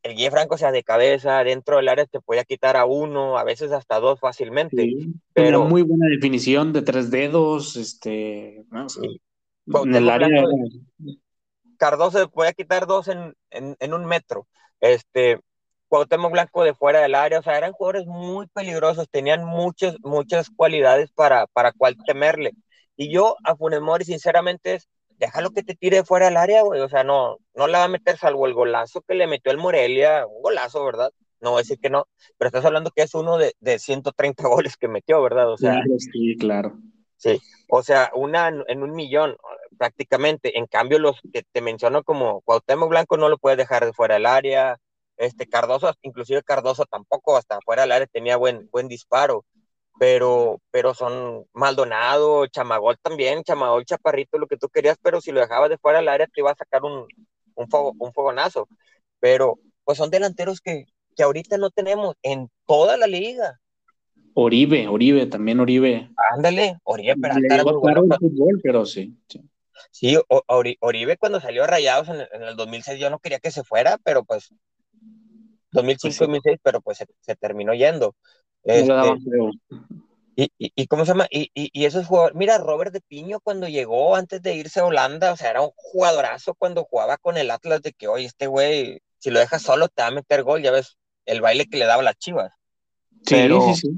[SPEAKER 2] el Guille Franco, o sea, de cabeza, dentro del área te podía quitar a uno, a veces hasta dos fácilmente. pero
[SPEAKER 1] muy buena definición de tres dedos, este, en el área.
[SPEAKER 2] Cardoso se podía quitar dos en, en, un metro. Este, Cuauhtémoc Blanco de fuera del área, o sea, eran jugadores muy peligrosos, tenían muchas, muchas cualidades para, para cual temerle. Y yo a Funes Mori, sinceramente, es déjalo que te tire fuera del área, güey. O sea, no, no la va a meter salvo el golazo que le metió el Morelia, un golazo, ¿verdad? No voy a decir que no, pero estás hablando que es uno de, de 130 goles que metió, ¿verdad? O sea,
[SPEAKER 1] sí, claro.
[SPEAKER 2] Sí, o sea, una en un millón prácticamente. En cambio, los que te menciono como Cuauhtémoc Blanco no lo puedes dejar de fuera del área. Este Cardoso, inclusive Cardoso tampoco hasta fuera del área tenía buen, buen disparo pero, pero son Maldonado, Chamagol también, Chamagol, Chaparrito, lo que tú querías, pero si lo dejabas de fuera del área te iba a sacar un, un, un fogonazo. Pero pues son delanteros que, que ahorita no tenemos en toda la liga.
[SPEAKER 1] Oribe, Oribe, también Oribe.
[SPEAKER 2] Ándale, Oribe, pero,
[SPEAKER 1] fútbol, pero sí.
[SPEAKER 2] Sí, Oribe cuando salió a Rayados en, el 2006 yo no quería que se fuera, pero pues 2005-2006, pues pero pues se, se, terminó yendo. Este, y, y, y, cómo se llama? Y, y, esos jugadores, mira, Robert de Piño cuando llegó antes de irse a Holanda, o sea, era un jugadorazo cuando jugaba con el Atlas de que, oye, este güey, si lo dejas solo te va a meter gol, ya ves el baile que le daba a las chivas. Sí, pero, sí, sí.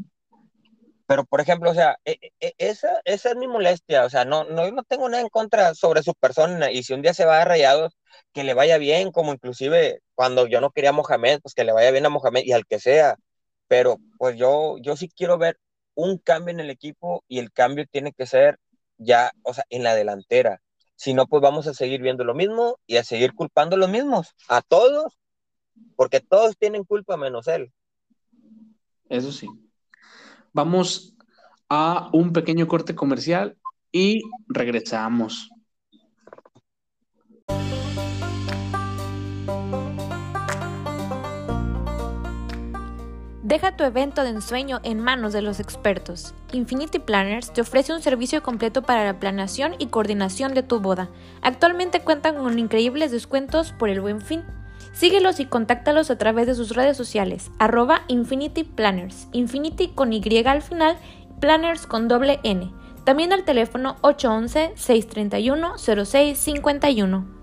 [SPEAKER 2] Pero, por ejemplo, o sea, e, e, e, esa, esa es mi molestia, o sea, no, no, no tengo nada en contra sobre su persona, y si un día se va a Rayados, que le vaya bien, como inclusive cuando yo no quería a Mohamed, pues que le vaya bien a Mohamed y al que sea, pero pues yo, yo sí quiero ver un cambio en el equipo y el cambio tiene que ser ya, o sea, en la delantera. Si no, pues vamos a seguir viendo lo mismo y a seguir culpando a los mismos, a todos, porque todos tienen culpa menos él.
[SPEAKER 1] Eso sí. Vamos a un pequeño corte comercial y regresamos.
[SPEAKER 3] Deja tu evento de ensueño en manos de los expertos. Infinity Planners te ofrece un servicio completo para la planeación y coordinación de tu boda. Actualmente cuentan con increíbles descuentos por el buen fin. Síguelos y contáctalos a través de sus redes sociales, arroba Infinity Planners, Infinity con Y al final, Planners con doble N. También al teléfono 811-631-0651.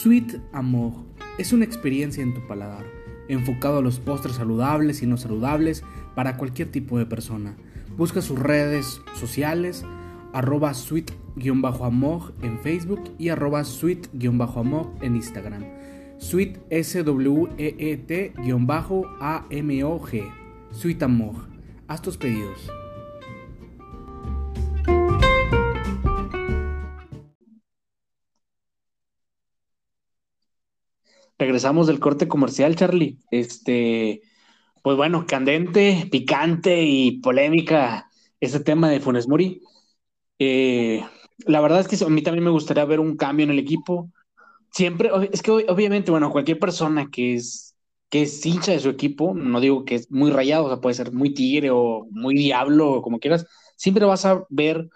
[SPEAKER 4] Sweet Amor es una experiencia en tu paladar enfocado a los postres saludables y no saludables para cualquier tipo de persona. Busca sus redes sociales, arroba sweet-amog en Facebook y arroba sweet-amog en Instagram. Sweet S-W-E-E-T-A-M-O-G. Sweet Amog. Haz tus pedidos.
[SPEAKER 1] Regresamos del corte comercial, Charlie. Este, pues bueno, candente, picante y polémica ese tema de Funes Mori. Eh, la verdad es que a mí también me gustaría ver un cambio en el equipo. Siempre, es que obviamente, bueno, cualquier persona que es, que es hincha de su equipo, no digo que es muy rayado, o sea, puede ser muy tigre o muy diablo o como quieras, siempre vas a ver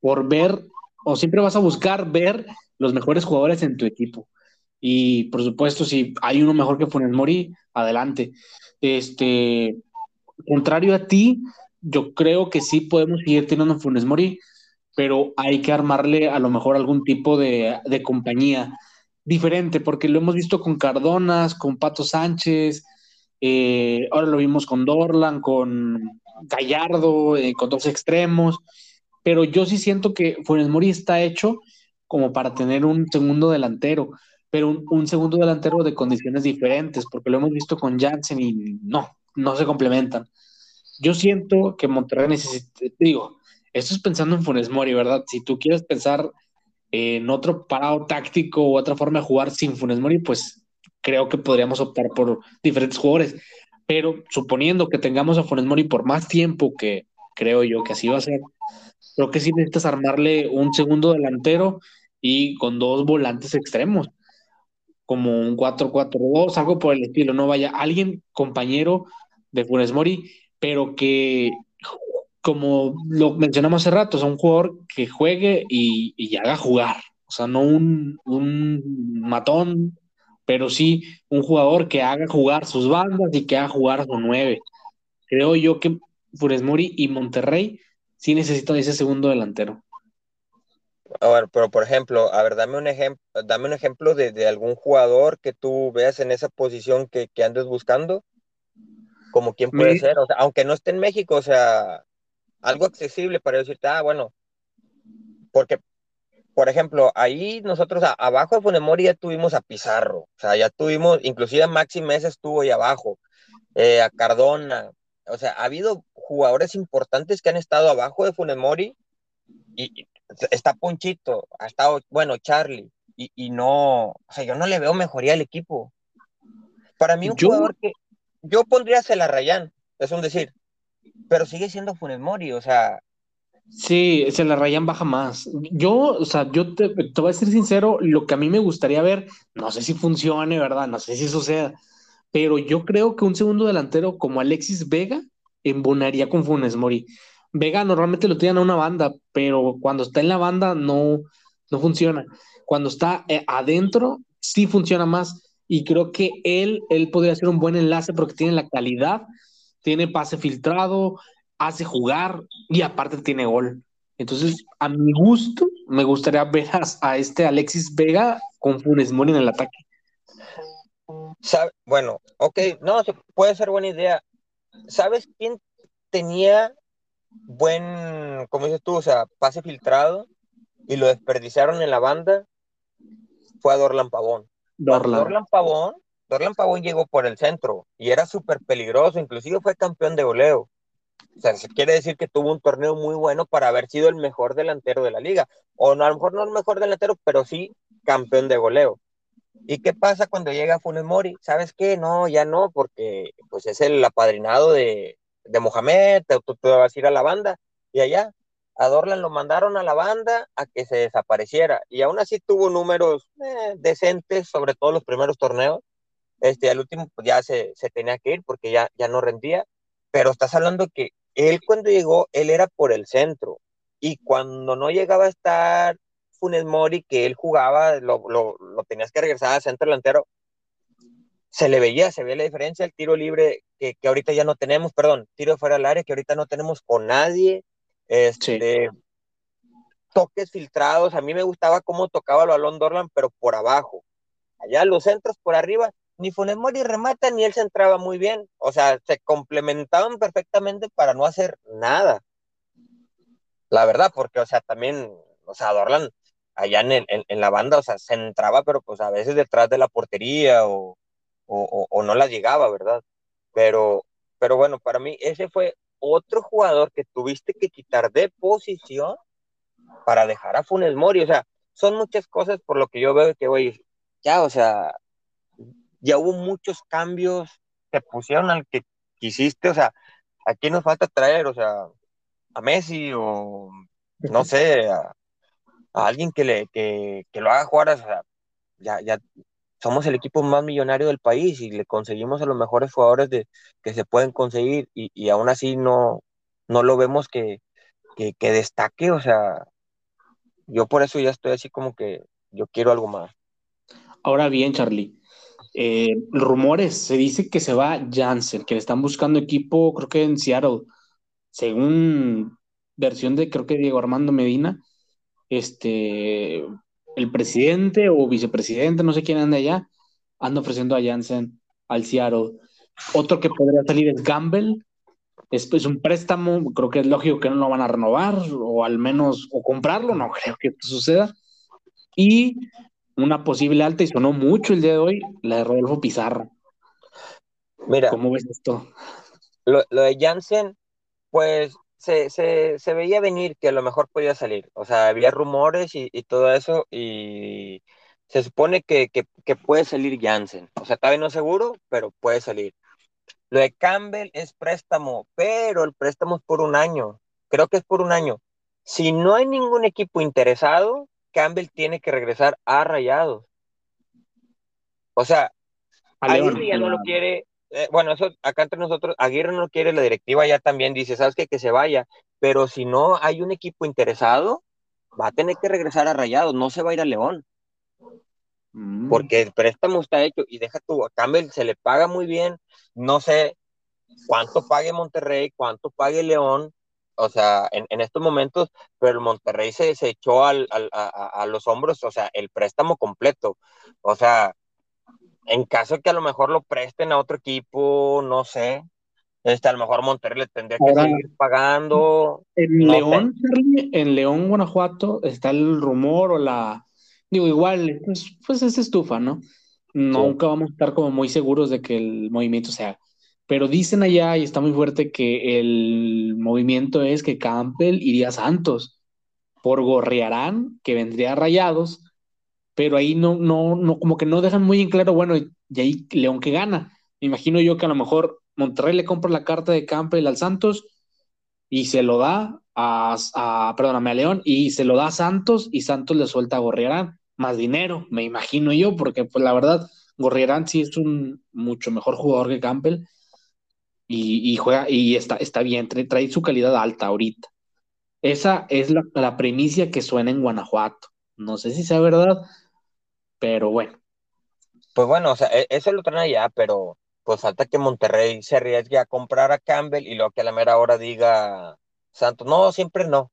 [SPEAKER 1] por ver o siempre vas a buscar ver los mejores jugadores en tu equipo. Y por supuesto, si hay uno mejor que Funes Mori, adelante. Este, contrario a ti, yo creo que sí podemos seguir teniendo Funes Mori, pero hay que armarle a lo mejor algún tipo de, compañía diferente, porque lo hemos visto con Cardonas, con Pato Sánchez, eh, ahora lo vimos con Dorlan, con Gallardo, eh, con dos extremos, pero yo sí siento que Funes Mori está hecho como para tener un segundo delantero pero un, segundo delantero de condiciones diferentes, porque lo hemos visto con Jansen y no, no se complementan. Yo siento que Monterrey necesita, digo, esto es pensando en Funes Mori, ¿verdad? Si tú quieres pensar en otro parado táctico o otra forma de jugar sin Funes Mori, pues creo que podríamos optar por diferentes jugadores. Pero suponiendo que tengamos a Funes Mori por más tiempo, que creo yo que así va a ser, creo que sí necesitas armarle un segundo delantero y con dos volantes extremos como un 4-4-2, algo por el estilo, no vaya alguien compañero de Funes Mori, pero que, como lo mencionamos hace rato, es un jugador que juegue y, haga jugar, o sea, no un, matón, pero sí un jugador que haga jugar sus bandas y que haga jugar su nueve. Creo yo que Funes Mori y Monterrey sí necesitan ese segundo delantero.
[SPEAKER 2] A ver, pero por ejemplo, a ver, dame un ejemplo, dame un ejemplo de, algún jugador que tú veas en esa posición que, andes buscando. Como quién puede ser, o sea, aunque no esté en México, o sea, algo accesible para decirte, ah, bueno, porque, por ejemplo, ahí nosotros abajo de Funemori ya tuvimos a Pizarro, o sea, ya tuvimos, inclusive a Maxi Mesa estuvo ahí abajo, eh, a Cardona, o sea, ha habido jugadores importantes que han estado abajo de Funemori y, está Ponchito, ha estado, bueno, Charlie, y, no, o sea, yo no le veo mejoría al equipo. Para mí un jugador que yo pondría a Rayán, es un decir, pero sigue siendo Funes Mori, o sea.
[SPEAKER 1] Sí, Rayán baja más. Yo, o sea, yo te, te, voy a ser sincero, lo que a mí me gustaría ver, no sé si funcione, ¿verdad? No sé si suceda, pero yo creo que un segundo delantero como Alexis Vega embonaría con Funes Mori. Vega normalmente lo tiran a una banda, pero cuando está en la banda no, no funciona. Cuando está eh, adentro, sí funciona más. Y creo que él, él podría ser un buen enlace porque tiene la calidad, tiene pase filtrado, hace jugar y aparte tiene gol. Entonces, a mi gusto, me gustaría ver a, este Alexis Vega con Funes Mori en el ataque.
[SPEAKER 2] Bueno, ok, no, puede ser buena idea. ¿Sabes quién tenía buen, como dices tú, o sea, pase filtrado y lo desperdiciaron en la banda, fue a Dorlan Pavón. Dorlan. Pavón, Dorlan Pavón llegó por el centro y era súper peligroso, inclusive fue campeón de goleo. O sea, se quiere decir que tuvo un torneo muy bueno para haber sido el mejor delantero de la liga. O no, a lo mejor no el mejor delantero, pero sí campeón de goleo. ¿Y qué pasa cuando llega Funes Mori? ¿Sabes qué? No, ya no, porque pues es el apadrinado de, de Mohamed, tú te vas a ir a la banda, y allá a Dorlan lo mandaron a la banda a que se desapareciera, y aún así tuvo números eh, decentes, sobre todo los primeros torneos, este, al último pues ya se, se tenía que ir porque ya, ya no rendía, pero estás hablando que él cuando llegó, él era por el centro, y cuando no llegaba a estar Funes Mori, que él jugaba, lo, lo, lo tenías que regresar al centro delantero, se le veía, se veía la diferencia, el tiro libre que, que ahorita ya no tenemos, perdón, tiro fuera del área que ahorita no tenemos con nadie, este, toques filtrados, a mí me gustaba cómo tocaba el balón Dorlan, pero por abajo, allá los centros por arriba, ni Funes Mori remata ni él se entraba muy bien, o sea, se complementaban perfectamente para no hacer nada. La verdad, porque, o sea, también, o sea, Dorlan allá en, en, en la banda, o sea, se entraba, pero pues a veces detrás de la portería o, o, o, no la llegaba, ¿verdad? Pero, pero bueno, para mí ese fue otro jugador que tuviste que quitar de posición para dejar a Funes Mori, o sea, son muchas cosas por lo que yo veo que, güey, ya, o sea, ya hubo muchos cambios, que pusieron al que quisiste, o sea, aquí nos falta traer, o sea, a Messi o, no sé, a, a alguien que, le, que, que, lo haga jugar, o sea, ya, ya somos el equipo más millonario del país y le conseguimos a los mejores jugadores de, que se pueden conseguir y, y aún así no, no lo vemos que, que, que, destaque, o sea, yo por eso ya estoy así como que yo quiero algo más.
[SPEAKER 1] Ahora bien, Charlie, eh, rumores, se dice que se va Jansen, que le están buscando equipo, creo que en Seattle, según versión de creo que Diego Armando Medina, este, el presidente o vicepresidente, no sé quién anda allá, anda ofreciendo a Jansen al Seattle. Otro que podría salir es Gamble, es, es, un préstamo, creo que es lógico que no lo van a renovar, o al menos, o comprarlo, no creo que esto suceda. Y una posible alta, y sonó mucho el día de hoy, la de Rodolfo Pizarro.
[SPEAKER 2] Mira,
[SPEAKER 1] ¿cómo ves esto?
[SPEAKER 2] Lo, lo de Jansen, pues se, se, se, veía venir que a lo mejor podía salir. O sea, había rumores y, y todo eso, y se supone que, que, que, puede salir Jansen. O sea, todavía no seguro, pero puede salir. Lo de Campbell es préstamo, pero el préstamo es por un año. Creo que es por un año. Si no hay ningún equipo interesado, Campbell tiene que regresar a Rayados. O sea, Aguirre ya no lo quiere. Eh, bueno, eso acá entre nosotros, Aguirre no quiere, la directiva ya también dice, ¿sabes qué? Que se vaya. Pero si no hay un equipo interesado, va a tener que regresar a Rayados, no se va a ir a León. Mm. Porque el préstamo está hecho y deja tú, a Campbell se le paga muy bien, no sé cuánto pague Monterrey, cuánto pague León, o sea, en, en, estos momentos, pero el Monterrey se, se echó al, al, a, a, los hombros, o sea, el préstamo completo. O sea, en caso de que a lo mejor lo presten a otro equipo, no sé, este, a lo mejor Monterrey le tendría que Ahora, seguir pagando.
[SPEAKER 1] En no León, sé. en León, Guanajuato, está el rumor o la, digo, igual, pues, pues es estufa, ¿no? Nunca sí. vamos a estar como muy seguros de que el movimiento sea pero dicen allá, y está muy fuerte, que el movimiento es que Campbell iría a Santos por Gorriarán, que vendría a Rayados, pero ahí no, no, no, como que no dejan muy en claro, bueno, y ahí León que gana. Me imagino yo que a lo mejor Monterrey le compra la carta de Campbell al Santos y se lo da a, perdóname, a León y se lo da a Santos y Santos le suelta a Gorriarán más dinero, me imagino yo, porque pues la verdad, Gorriarán sí es un mucho mejor jugador que Campbell y, y, juega y está, está bien, trae, trae, su calidad alta ahorita. Esa es la, la primicia que suena en Guanajuato. No sé si sea verdad, pero bueno.
[SPEAKER 2] Pues bueno, o sea, eso lo traen allá, pero pues falta que Monterrey se arriesgue a comprar a Campbell y luego que a la mera hora diga Santos, no, siempre no.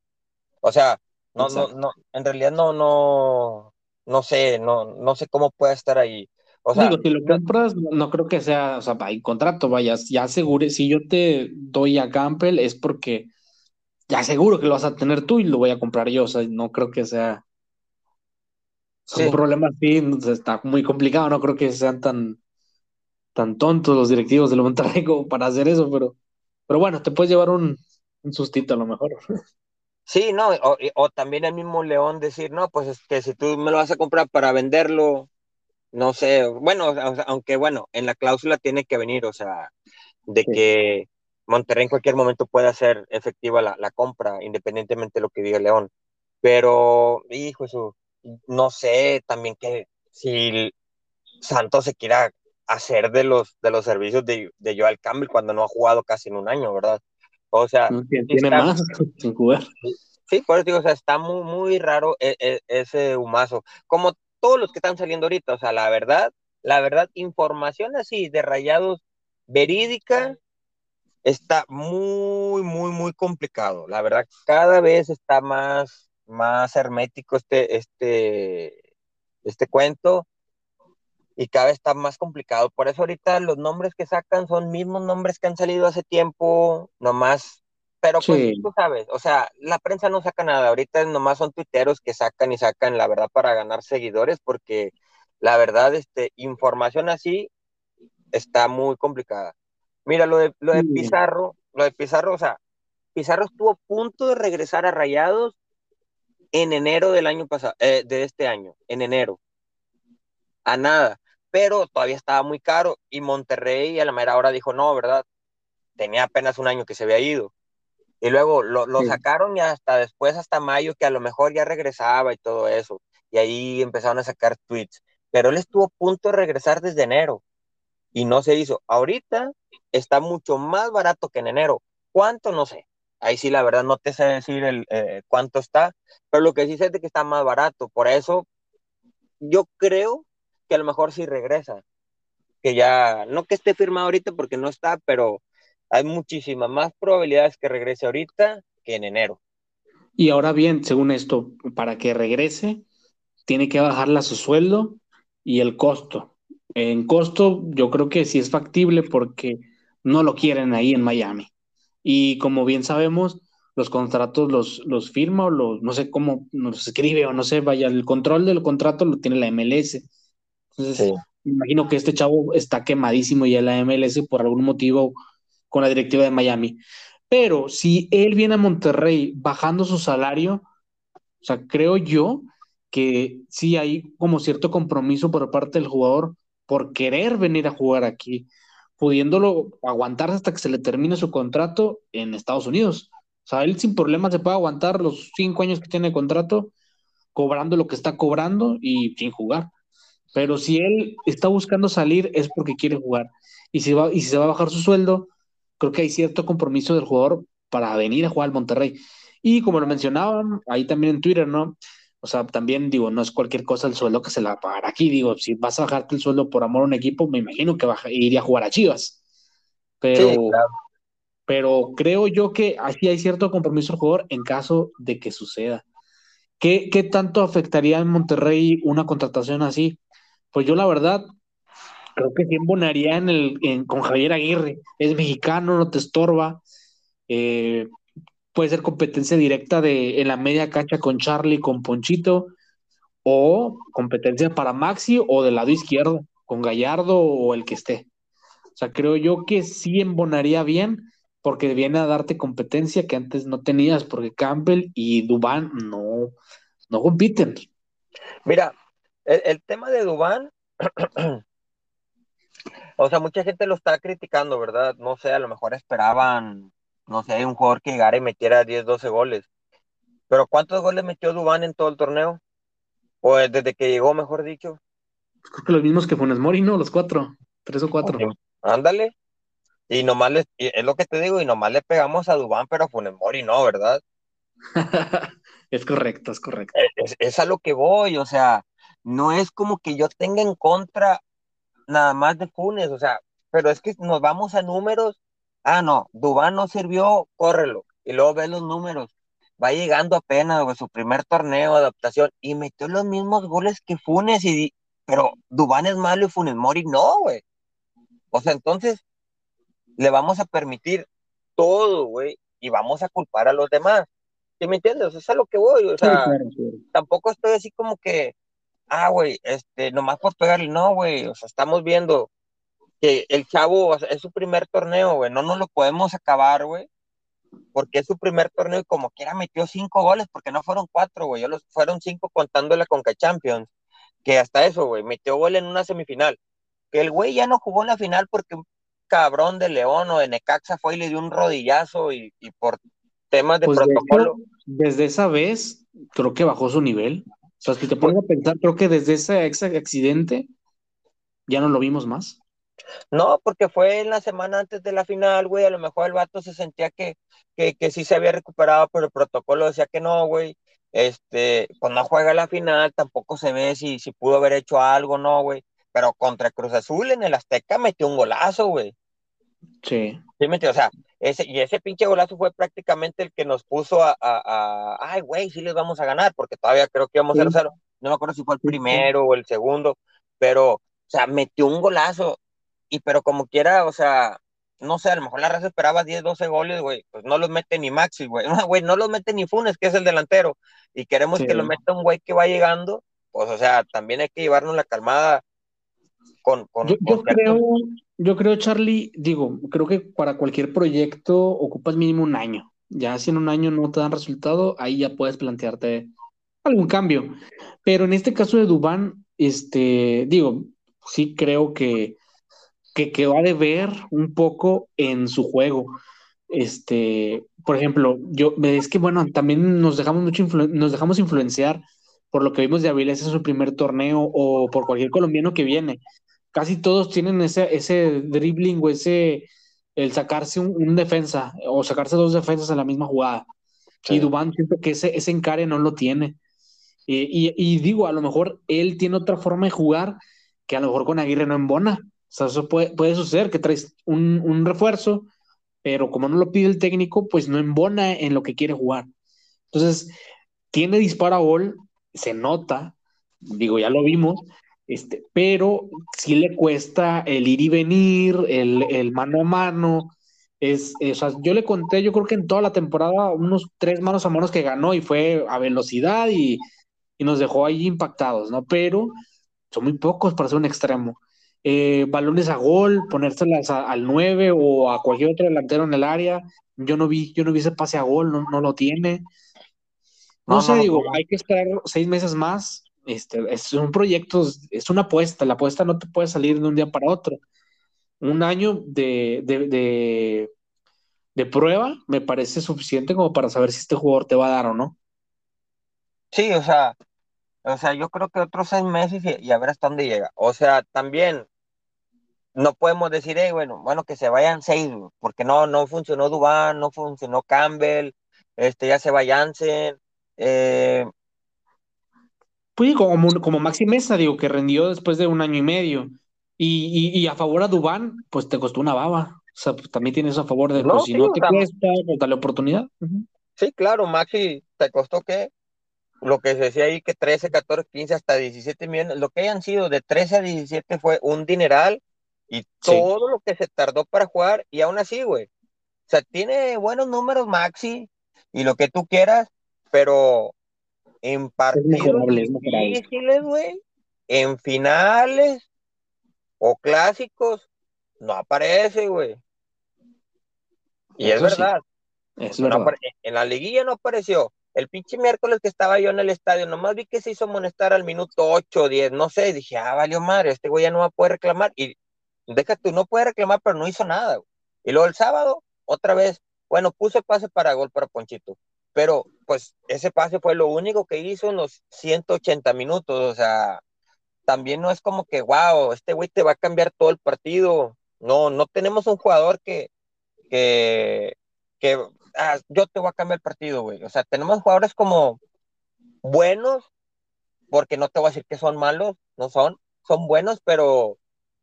[SPEAKER 2] O sea, no, no, no, en realidad no, no, no sé, no, no sé cómo puede estar ahí. O sea,
[SPEAKER 1] Digo, si lo compras, no creo que sea, o sea, hay contrato, vaya, ya asegure, si yo te doy a Campbell es porque ya seguro que lo vas a tener tú y lo voy a comprar yo, o sea, no creo que sea sí. un problema así, está muy complicado, no creo que sean tan, tan tontos los directivos del Monterrey como para hacer eso, pero, pero bueno, te puedes llevar un, un sustito a lo mejor.
[SPEAKER 2] Sí, no, o, o también el mismo León decir, no, pues es que si tú me lo vas a comprar para venderlo no sé, bueno, aunque bueno, en la cláusula tiene que venir, o sea, de sí. que Monterrey en cualquier momento pueda hacer efectiva la, la, compra, independientemente de lo que diga León. Pero, hijo, eso, no sé también que si Santos se quiera hacer de los, de los servicios de, de Joel Campbell cuando no ha jugado casi en un año, ¿verdad? O sea,
[SPEAKER 1] tiene más sin jugar.
[SPEAKER 2] Sí, por eso digo, o sea, está muy, muy raro e, e, ese humazo. Como todos los que están saliendo ahorita, o sea, la verdad, la verdad, información así de rayados verídica está muy, muy, muy complicado. La verdad, cada vez está más, más hermético este, este, este cuento y cada vez está más complicado. Por eso ahorita los nombres que sacan son mismos nombres que han salido hace tiempo, nomás. Pero pues tú sabes, o sea, la prensa no saca nada. Ahorita nomás son tuiteros que sacan y sacan la verdad para ganar seguidores, porque la verdad, este, información así está muy complicada. Mira, lo de, lo de Pizarro, lo de Pizarro, o sea, Pizarro estuvo a punto de regresar a Rayados en enero del año pasado, eh, de este año, en enero. A nada pero todavía estaba muy caro y Monterrey a la mera hora dijo, no, ¿verdad? Tenía apenas un año que se había ido. Y luego lo, sacaron y hasta después, hasta mayo, que a lo mejor ya regresaba y todo eso. Y ahí empezaron a sacar tweets. Pero él estuvo a punto de regresar desde enero y no se hizo. Ahorita está mucho más barato que en enero. ¿Cuánto? No sé. Ahí sí, la verdad, no te sé decir el, eh, cuánto está, pero lo que sí sé es que está más barato. Por eso, yo creo que a lo mejor sí regresa. Que ya, no que esté firmado ahorita porque no está, pero hay muchísimas más probabilidades que regrese ahorita que en enero.
[SPEAKER 1] Y ahora bien, según esto, para que regrese, tiene que bajarle a su sueldo y el costo. En costo, yo creo que sí es factible porque no lo quieren ahí en Miami. Y como bien sabemos, los contratos los, los firma o los, no sé cómo nos escribe o no sé, vaya, el control del contrato lo tiene la MLS. Entonces, me imagino que este chavo está quemadísimo ya en la MLS por algún motivo con la directiva de Miami. Pero si él viene a Monterrey bajando su salario, o sea, creo yo que sí hay como cierto compromiso por parte del jugador por querer venir a jugar aquí, pudiéndolo aguantarse hasta que se le termine su contrato en Estados Unidos. O sea, él sin problema se puede aguantar los cinco años que tiene contrato, cobrando lo que está cobrando y sin jugar. Pero si él está buscando salir es porque quiere jugar. Y si, va, y si se va a bajar su sueldo, creo que hay cierto compromiso del jugador para venir a jugar al Monterrey. Y como lo mencionaban ahí también en Twitter, ¿no? O sea, también digo, no es cualquier cosa el sueldo que se la pagar aquí. Digo, si vas a bajarte el sueldo por amor a un equipo, me imagino que iría a jugar a Chivas. Pero, pero creo yo que aquí hay cierto compromiso del jugador en caso de que suceda. ¿Qué, ¿Qué tanto afectaría en Monterrey una contratación así? Pues yo la verdad creo que sí embonaría en el, con Javier Aguirre. Es mexicano, no te estorba. Eh, puede ser competencia directa de en la media cancha con Charlie, con Ponchito, o competencia para Maxi o del lado izquierdo, con Gallardo o el que esté. O sea, creo yo que sí embonaría bien, porque viene a darte competencia que antes no tenías, porque Campbell y Dubán no, no compiten.
[SPEAKER 2] Mira, el, tema de Dubán, o sea, mucha gente lo está criticando, ¿verdad? No sé, a lo mejor esperaban, no sé, un jugador que llegara y metiera 10, 12 goles. Pero ¿cuántos goles metió Dubán en todo el torneo? O desde que llegó, mejor dicho.
[SPEAKER 1] Pues creo que los mismos que Funes Mori, ¿no? Los cuatro, tres o cuatro.
[SPEAKER 2] ándale. Y nomás le, es lo que te digo, y nomás le pegamos a Dubán, pero a Funes Mori no, ¿verdad?
[SPEAKER 1] es correcto, es correcto.
[SPEAKER 2] Es, es, a lo que voy, o sea, no es como que yo tenga en contra nada más de Funes, o sea, pero es que nos vamos a números, ah, no, Dubán no sirvió, córrelo, y luego ve los números, va llegando apenas, güey, su primer torneo, adaptación, y metió los mismos goles que Funes, y, pero Dubán es malo y Funes Mori no, güey. O sea, entonces, le vamos a permitir todo, güey, y vamos a culpar a los demás. ¿Sí me entiendes? O sea, es a lo que voy, o sea, tampoco estoy así como que, ah, güey, este, nomás por pegarle, no, güey, o sea, estamos viendo que el chavo es su primer torneo, güey, no nos lo podemos acabar, güey, porque es su primer torneo y como quiera metió cinco goles, porque no fueron cuatro, güey, los fueron cinco contando la Conca Champions, que hasta eso, güey, metió gol en una semifinal, que el güey ya no jugó en la final porque un cabrón de León o de Necaxa fue y le dio un rodillazo y, por temas de pues, protocolo.
[SPEAKER 1] desde esa vez, creo que bajó su nivel. O sea, si te pones a pensar, creo que desde ese, accidente ya no lo vimos más.
[SPEAKER 2] No, porque fue en la semana antes de la final, güey. A lo mejor el vato se sentía que, que, que sí se había recuperado, pero el protocolo decía que no, güey. Este, pues no juega la final, tampoco se ve si, si pudo haber hecho algo, no, güey. Pero contra Cruz Azul en el Azteca metió un golazo, güey.
[SPEAKER 1] Sí.
[SPEAKER 2] Sí, metió, o sea, ese, y ese pinche golazo fue prácticamente el que nos puso a, a, a ay, güey, sí les vamos a ganar, porque todavía creo que íbamos a 0-0. No me acuerdo si fue el primero o el segundo, pero, o sea, metió un golazo y pero como quiera, o sea, no sé, a lo mejor la raza esperaba 10, 12 goles, güey, pues no los mete ni Maxi, güey, no, güey, no los mete ni Funes, que es el delantero, y queremos que lo meta un güey que va llegando, pues, o sea, también hay que llevarnos la calmada con... con
[SPEAKER 1] yo, yo creo, yo creo, Charlie, digo, creo que para cualquier proyecto ocupas mínimo un año, ya si en un año no te dan resultado, ahí ya puedes plantearte algún cambio, pero en este caso de Dubán, este, digo, sí creo que que quedó a deber un poco en su juego. Este, por ejemplo, yo, es que bueno, también nos dejamos mucho nos dejamos influenciar por lo que vimos de Avilés en su primer torneo o por cualquier colombiano que viene. Casi todos tienen ese, ese dribbling o ese, el sacarse un, defensa o sacarse dos defensas en la misma jugada. Y Dubán siento que ese, ese encare no lo tiene. y, y, digo, a lo mejor él tiene otra forma de jugar que a lo mejor con Aguirre no embona. O sea, eso puede, puede suceder que traes un, un, refuerzo, pero como no lo pide el técnico, pues no embona en lo que quiere jugar. Entonces, tiene disparo a gol, se nota, digo, ya lo vimos, este, pero sí le cuesta el ir y venir, el, el mano a mano. Es, o sea, yo le conté, yo creo que en toda la temporada, unos tres manos a manos que ganó y fue a velocidad y, y nos dejó ahí impactados, ¿no? Pero son muy pocos para ser un extremo. Eh, balones a gol, ponérselas al 9 o a cualquier otro delantero en el área. Yo no vi, yo no vi ese pase a gol, no, no lo tiene. No, sé, digo, hay que esperar seis meses más. Este, es un proyecto, es una apuesta. La apuesta no te puede salir de un día para otro. Un año de, de, de, de prueba me parece suficiente como para saber si este jugador te va a dar o no.
[SPEAKER 2] Sí, o sea, o sea, yo creo que otros seis meses y, y, a ver hasta dónde llega. O sea, también no podemos decir, hey, bueno, bueno, que se vayan seis, porque no, no funcionó Dubán, no funcionó Campbell, este, ya se vayan eh...
[SPEAKER 1] Pues como, como Maxi Mesa, digo, que rendió después de un año y medio. Y, y, y a favor a Dubán, pues te costó una baba. O sea, pues también tienes a favor de, no, pues, si no te cuesta, pues dale oportunidad. Uh -huh.
[SPEAKER 2] Sí, claro, Maxi, ¿te costó qué? Lo que se decía ahí que 13, 14, 15, hasta 17 millones, lo que hayan sido de 13 a 17 fue un dineral y todo sí. lo que se tardó para jugar, y aún así, güey. O sea, tiene buenos números Maxi y lo que tú quieras, pero en partidos difíciles, güey, en finales o clásicos, no aparece, güey. Y Eso es verdad.
[SPEAKER 1] Sí. Es
[SPEAKER 2] no
[SPEAKER 1] verdad.
[SPEAKER 2] en la liguilla no apareció. El pinche miércoles que estaba yo en el estadio, nomás vi que se hizo amonestar al minuto 8 o 10, no sé, dije, ah, valió madre, este güey ya no va a poder reclamar. Y deja tú, no puede reclamar, pero no hizo nada. Y luego el sábado, otra vez, bueno, puse pase para gol para Ponchito, pero pues ese pase fue lo único que hizo en los 180 minutos, o sea, también no es como que, wow, este güey te va a cambiar todo el partido. No, no tenemos un jugador que, que, que ah, yo te voy a cambiar el partido, güey. O sea, tenemos jugadores como buenos, porque no te voy a decir que son malos, no son, son buenos, pero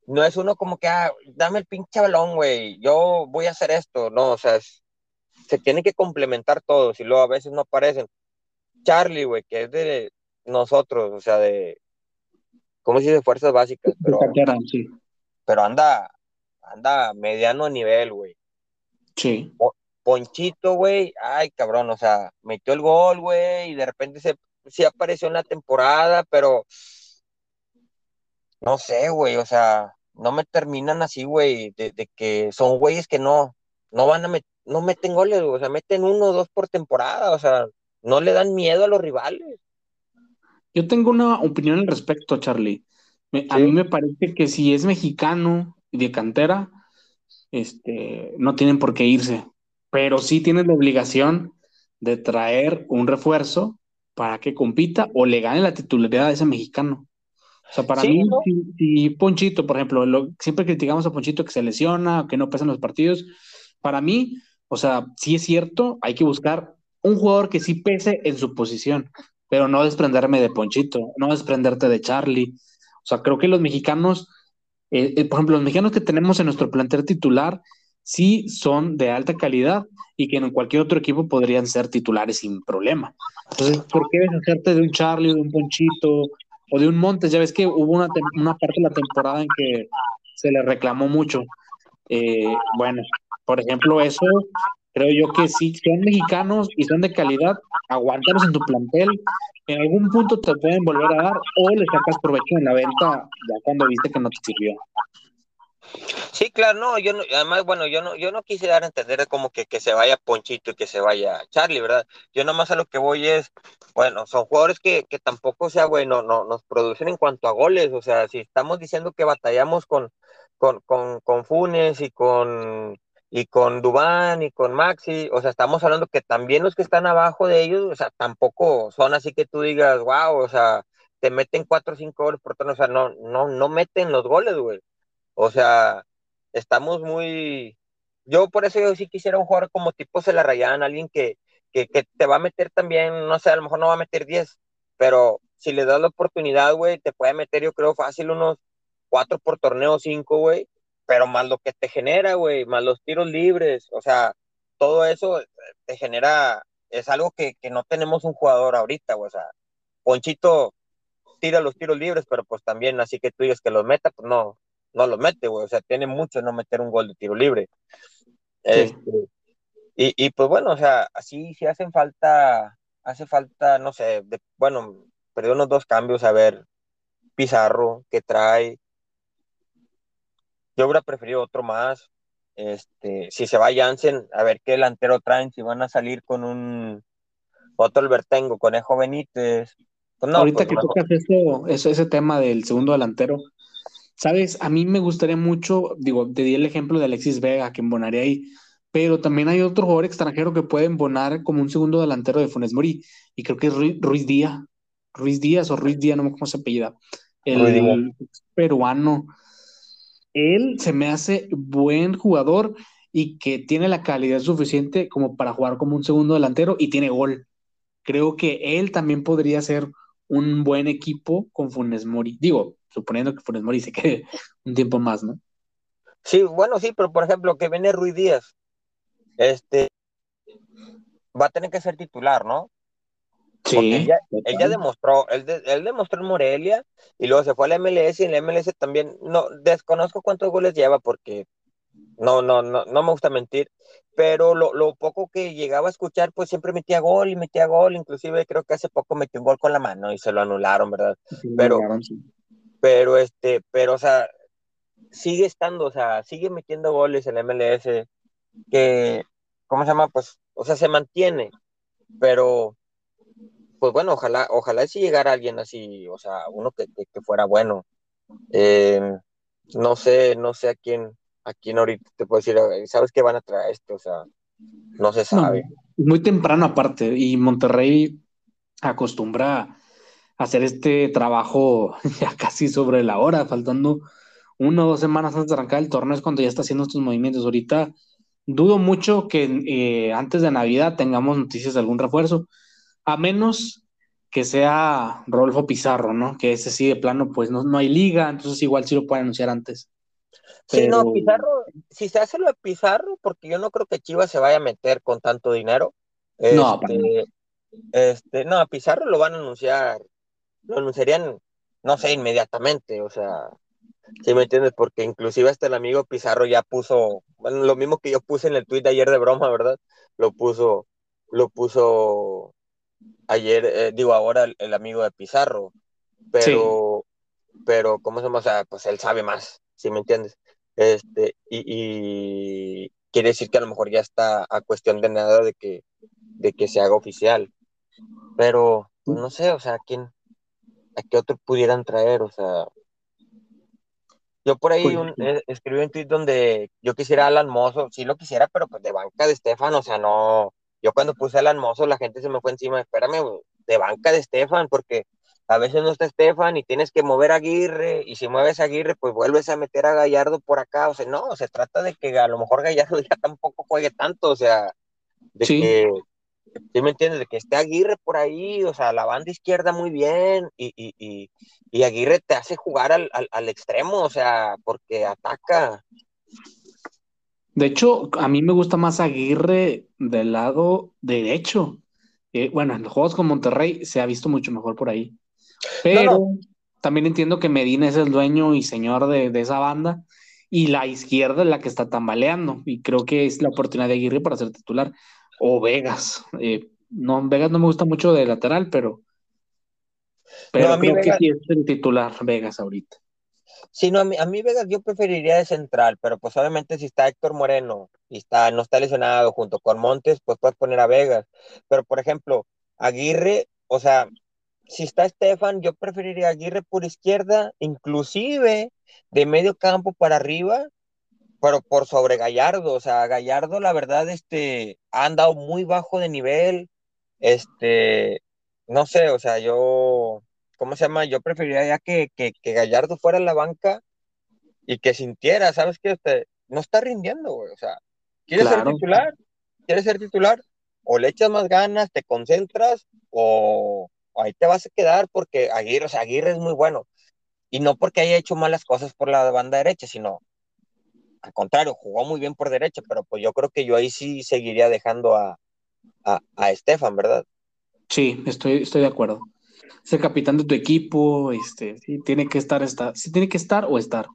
[SPEAKER 2] no es uno como que, ah, dame el pinche balón, güey, yo voy a hacer esto, no, o sea, es, se tienen que complementar todos y luego a veces no aparecen. Charlie, güey, que es de nosotros, o sea, de, ¿cómo se dice? Fuerzas básicas, pero,
[SPEAKER 1] sí.
[SPEAKER 2] pero anda, anda mediano nivel, güey.
[SPEAKER 1] Sí.
[SPEAKER 2] Ponchito, güey, ay, cabrón, o sea, metió el gol, güey, y de repente se, sí apareció en la temporada, pero no sé, güey, o sea, no me terminan así, güey, de, de, que son güeyes que no, no van a met, no meten goles, o sea, meten uno o dos por temporada, o sea, no le dan miedo a los rivales.
[SPEAKER 1] Yo tengo una opinión al respecto, Charlie. Me, ¿Sí? A mí me parece que si es mexicano y de cantera, este, no tienen por qué irse, pero sí tienen la obligación de traer un refuerzo para que compita o le gane la titularidad a ese mexicano. O sea, para mí, si, Ponchito, por ejemplo, lo, siempre criticamos a Ponchito que se lesiona, que no pesa en los partidos. Para mí, o sea, sí es cierto, hay que buscar un jugador que sí pese en su posición, pero no desprenderme de Ponchito, no desprenderte de Charlie. O sea, creo que los mexicanos, eh, eh, por ejemplo, los mexicanos que tenemos en nuestro plantel titular, sí son de alta calidad y que en cualquier otro equipo podrían ser titulares sin problema. Entonces, ¿por qué deshacerte de un Charlie, de un Ponchito o de un Montes? Ya ves que hubo una, una parte de la temporada en que se le reclamó mucho. Eh, bueno, por ejemplo, eso creo yo que sí, son mexicanos y son de calidad, aguantarlos en tu plantel, en algún punto te pueden volver a dar o le sacas provecho en la venta ya cuando viste que no te sirvió.
[SPEAKER 2] Sí, claro, no, yo no, además, bueno, yo no, yo no quise dar a entender como que, que se vaya Ponchito y que se vaya Charlie, ¿verdad? Yo nomás a lo que voy es, bueno, son jugadores que, que tampoco, sea, bueno, no, nos producen en cuanto a goles, o sea, si estamos diciendo que batallamos con, con, con, con Funes y con, y con Dubán y con Maxi, o sea, estamos hablando que también los que están abajo de ellos, o sea, tampoco son así que tú digas, wow, o sea, te meten cuatro o cinco goles por turno, o sea, no, no, no meten los goles, güey. O sea, estamos muy. Yo por eso yo sí quisiera un jugador como tipo se la rayan, alguien que, que, que, te va a meter también, no sé, a lo mejor no va a meter 10, pero si le das la oportunidad, güey, te puede meter, yo creo, fácil unos 4 por torneo, 5, güey, pero más lo que te genera, güey, más los tiros libres, o sea, todo eso te genera, es algo que, que no tenemos un jugador ahorita, güey, o sea, Ponchito tira los tiros libres, pero pues también así que tú digas que los meta, pues no, no lo mete, güey. O sea, tiene mucho no meter un gol de tiro libre. Este, y, y, pues bueno, o sea, así sí hacen falta, hace falta, no sé, de, bueno, perdió unos dos cambios, a ver, Pizarro, que trae. Yo hubiera preferido otro más. Este, si se va Jansen, a ver qué delantero traen, si van a salir con un otro Albertengo, Conejo Benítez.
[SPEAKER 1] Pues no, Ahorita pues que tocas eso, eso, ese tema del segundo delantero, Sabes, a mí me gustaría mucho, digo, te di el ejemplo de Alexis Vega, que embonaría ahí, pero también hay otro jugador extranjero que puede embonar como un segundo delantero de Funes Mori, y creo que es Ruiz Díaz, Ruiz Díaz o Ruiz Díaz, no me acuerdo cómo se apellida, el peruano. Él se me hace buen jugador y que tiene la calidad suficiente como para jugar como un segundo delantero y tiene gol. Creo que él también podría ser un buen equipo con Funes Mori. Digo, suponiendo que Funes Mori se quede un tiempo más, ¿no?
[SPEAKER 2] Sí, bueno, sí, pero por ejemplo, que viene Ruiz Díaz, este, va a tener que ser titular, ¿no? Sí. Él ya, demostró, él, él, demostró en Morelia y luego se fue al MLS y en el MLS también, no, desconozco cuántos goles lleva porque no, no, no, no me gusta mentir, pero lo, lo, poco que llegaba a escuchar, pues siempre metía gol y metía gol, inclusive creo que hace poco metió un gol con la mano y se lo anularon, ¿verdad? pero, pero este, pero o sea, sigue estando, o sea, sigue metiendo goles en MLS, que, ¿cómo se llama? Pues, o sea, se mantiene, pero, pues bueno, ojalá, ojalá si llegara alguien así, o sea, uno que, que, fuera bueno. Em, no sé, no sé a quién, a quién ahorita te puedo decir, ¿sabes qué van a traer esto? O sea, no se sabe.
[SPEAKER 1] muy temprano aparte, y Monterrey acostumbra hacer este trabajo ya casi sobre la hora, faltando una o dos semanas antes de arrancar el torneo es cuando ya está haciendo estos movimientos. Ahorita dudo mucho que eh, antes de Navidad tengamos noticias de algún refuerzo, a menos que sea Rodolfo Pizarro, ¿no? Que ese sí de plano, pues no, no hay liga, entonces igual sí lo pueden anunciar antes.
[SPEAKER 2] Sí, no, Pizarro, si se hace lo de Pizarro, porque yo no creo que Chivas se vaya a meter con tanto dinero. no, este, este, no, Pizarro lo van a anunciar lo anunciarían, no sé, inmediatamente, o sea, ¿sí me entiendes? Porque inclusive hasta el amigo Pizarro ya puso, bueno, lo mismo que yo puse en el tweet de ayer de broma, ¿verdad? Lo puso, lo puso ayer, eh, digo ahora el, amigo de Pizarro, pero, pero, ¿cómo se llama? O sea, pues él sabe más, ¿sí me entiendes? Este, y, y quiere decir que a lo mejor ya está a cuestión de nada de que, de que se haga oficial. Pero, pues no sé, o sea, ¿quién, a qué otro pudieran traer, o sea. Yo por ahí un, eh, escribí un tweet donde yo quisiera a Alan Mozo, sí lo quisiera, pero pues de banca de Estefan, o sea, no. Yo cuando puse a Alan Mozo, la gente se me fue encima, espérame, de banca de Estefan, porque a veces no está Estefan y tienes que mover a Aguirre, y si mueves a Aguirre, pues vuelves a meter a Gallardo por acá, o sea, no, se trata de que a lo mejor Gallardo ya tampoco juegue tanto, o sea, de que, ¿sí me entiendes? De que esté Aguirre por ahí, o sea, la banda izquierda muy bien, y, y, y, y Aguirre te hace jugar al, al, al extremo, o sea, porque ataca.
[SPEAKER 1] De hecho, a mí me gusta más Aguirre del lado derecho. Eh, bueno, en los juegos con Monterrey se ha visto mucho mejor por ahí. Pero también entiendo que Medina es el dueño y señor de, de, esa banda y la izquierda es la que está tambaleando y creo que es la oportunidad de Aguirre para ser titular. O Vegas. Eh, no, Vegas no me gusta mucho de lateral, pero, pero no, creo Vegas... que sí es el titular Vegas ahorita.
[SPEAKER 2] Sí, no, a mí, a mí Vegas yo preferiría de central, pero pues obviamente si está Héctor Moreno y está, no está lesionado junto con Montes, pues puedes poner a Vegas. Pero por ejemplo, Aguirre, o sea, si está Estefan, yo preferiría Aguirre por izquierda, inclusive de medio campo para arriba, pero por sobre Gallardo. O sea, Gallardo, la verdad, este, ha andado muy bajo de nivel. Este, no sé, o sea, yo, ¿cómo se llama? Yo preferiría ya que, que, que Gallardo fuera a la banca y que sintiera, ¿sabes qué? Este, no está rindiendo, güey. O sea, ¿quieres claro. ser titular? ¿Quieres ser titular? O le echas más ganas, te concentras, o ahí te vas a quedar porque Aguirre, es muy bueno. Y no porque haya hecho malas cosas por la banda derecha, sino al contrario, jugó muy bien por derecha, pero pues yo creo que yo ahí sí seguiría dejando a, a, a Estefan, ¿verdad?
[SPEAKER 1] Sí, estoy, estoy de acuerdo. Es capitán de tu equipo, este, tiene que estar, está, sí, tiene que estar o estar.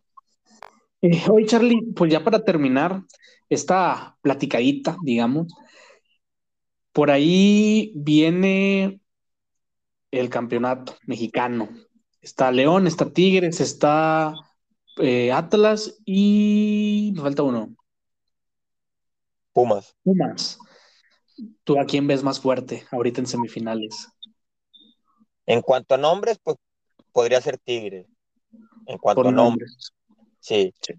[SPEAKER 1] Eh, hoy, Charlie, pues ya para terminar esta platicadita, digamos, por ahí viene el campeonato mexicano. Está León, está Tigres, está eh, Atlas y me falta uno.
[SPEAKER 2] Pumas.
[SPEAKER 1] Pumas. ¿Tú a quién ves más fuerte ahorita en semifinales?
[SPEAKER 2] En cuanto a nombres, pues podría ser Tigres. En cuanto Por a nombres. nombres. Sí. sí.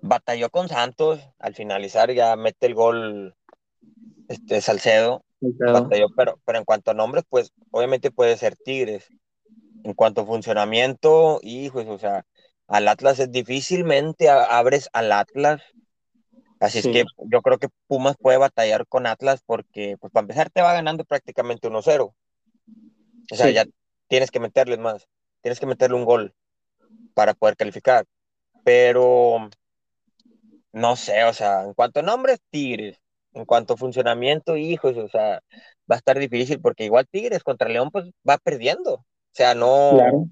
[SPEAKER 2] Batalló con Santos al finalizar, ya mete el gol este Salcedo. Batalló, pero, pero en cuanto a nombres, pues obviamente puede ser Tigres. En cuanto a funcionamiento, hijos, o sea, al Atlas es difícilmente abres al Atlas. Así sí. es que yo creo que Pumas puede batallar con Atlas porque, pues para empezar, te va ganando prácticamente 1-0. O sea, sí. ya tienes que meterles más. Tienes que meterle un gol para poder calificar. Pero, no sé, o sea, en cuanto a nombres, Tigres. En cuanto a funcionamiento, hijos, o sea, va a estar difícil porque igual Tigres contra León, pues va perdiendo. O sea, no, claro.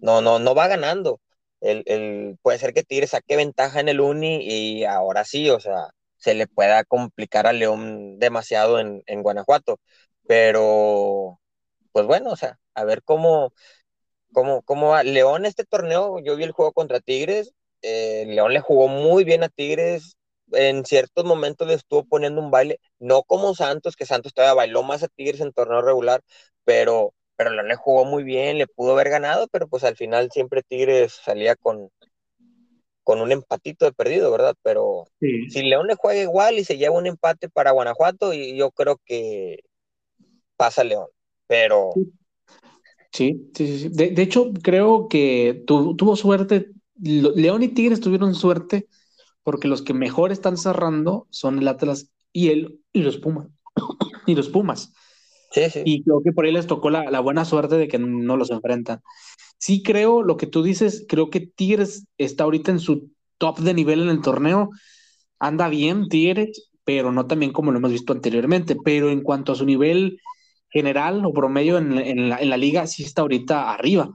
[SPEAKER 2] no, no, no va ganando el, el, puede ser que Tigre saque ventaja en el Uni y ahora sí, o sea, se le pueda complicar a León demasiado en, en Guanajuato. Pero, pues bueno, o sea, a ver cómo, cómo, cómo va. León, este torneo, yo vi el juego contra Tigres, eh, León le jugó muy bien a Tigres, en ciertos momentos le estuvo poniendo un baile, no como Santos, que Santos todavía bailó más a Tigres en torneo regular, pero pero León le jugó muy bien, le pudo haber ganado, pero pues al final siempre Tigres salía con, con un empatito de perdido, ¿verdad? Pero sí. si León le juega igual y se lleva un empate para Guanajuato, y yo creo que pasa León, pero...
[SPEAKER 1] Sí, sí, sí. sí. De, de, hecho, creo que tu, tuvo suerte, León y Tigres tuvieron suerte porque los que mejor están cerrando son el Atlas y, el, y los Pumas. y los Pumas.
[SPEAKER 2] Sí, sí.
[SPEAKER 1] Y creo que por ahí les tocó la, la, buena suerte de que no los enfrentan. Sí creo, lo que tú dices, creo que Tigres está ahorita en su top de nivel en el torneo. Anda bien Tigres, pero no también como lo hemos visto anteriormente. Pero en cuanto a su nivel general o promedio en, en, la, en la liga, sí está ahorita arriba.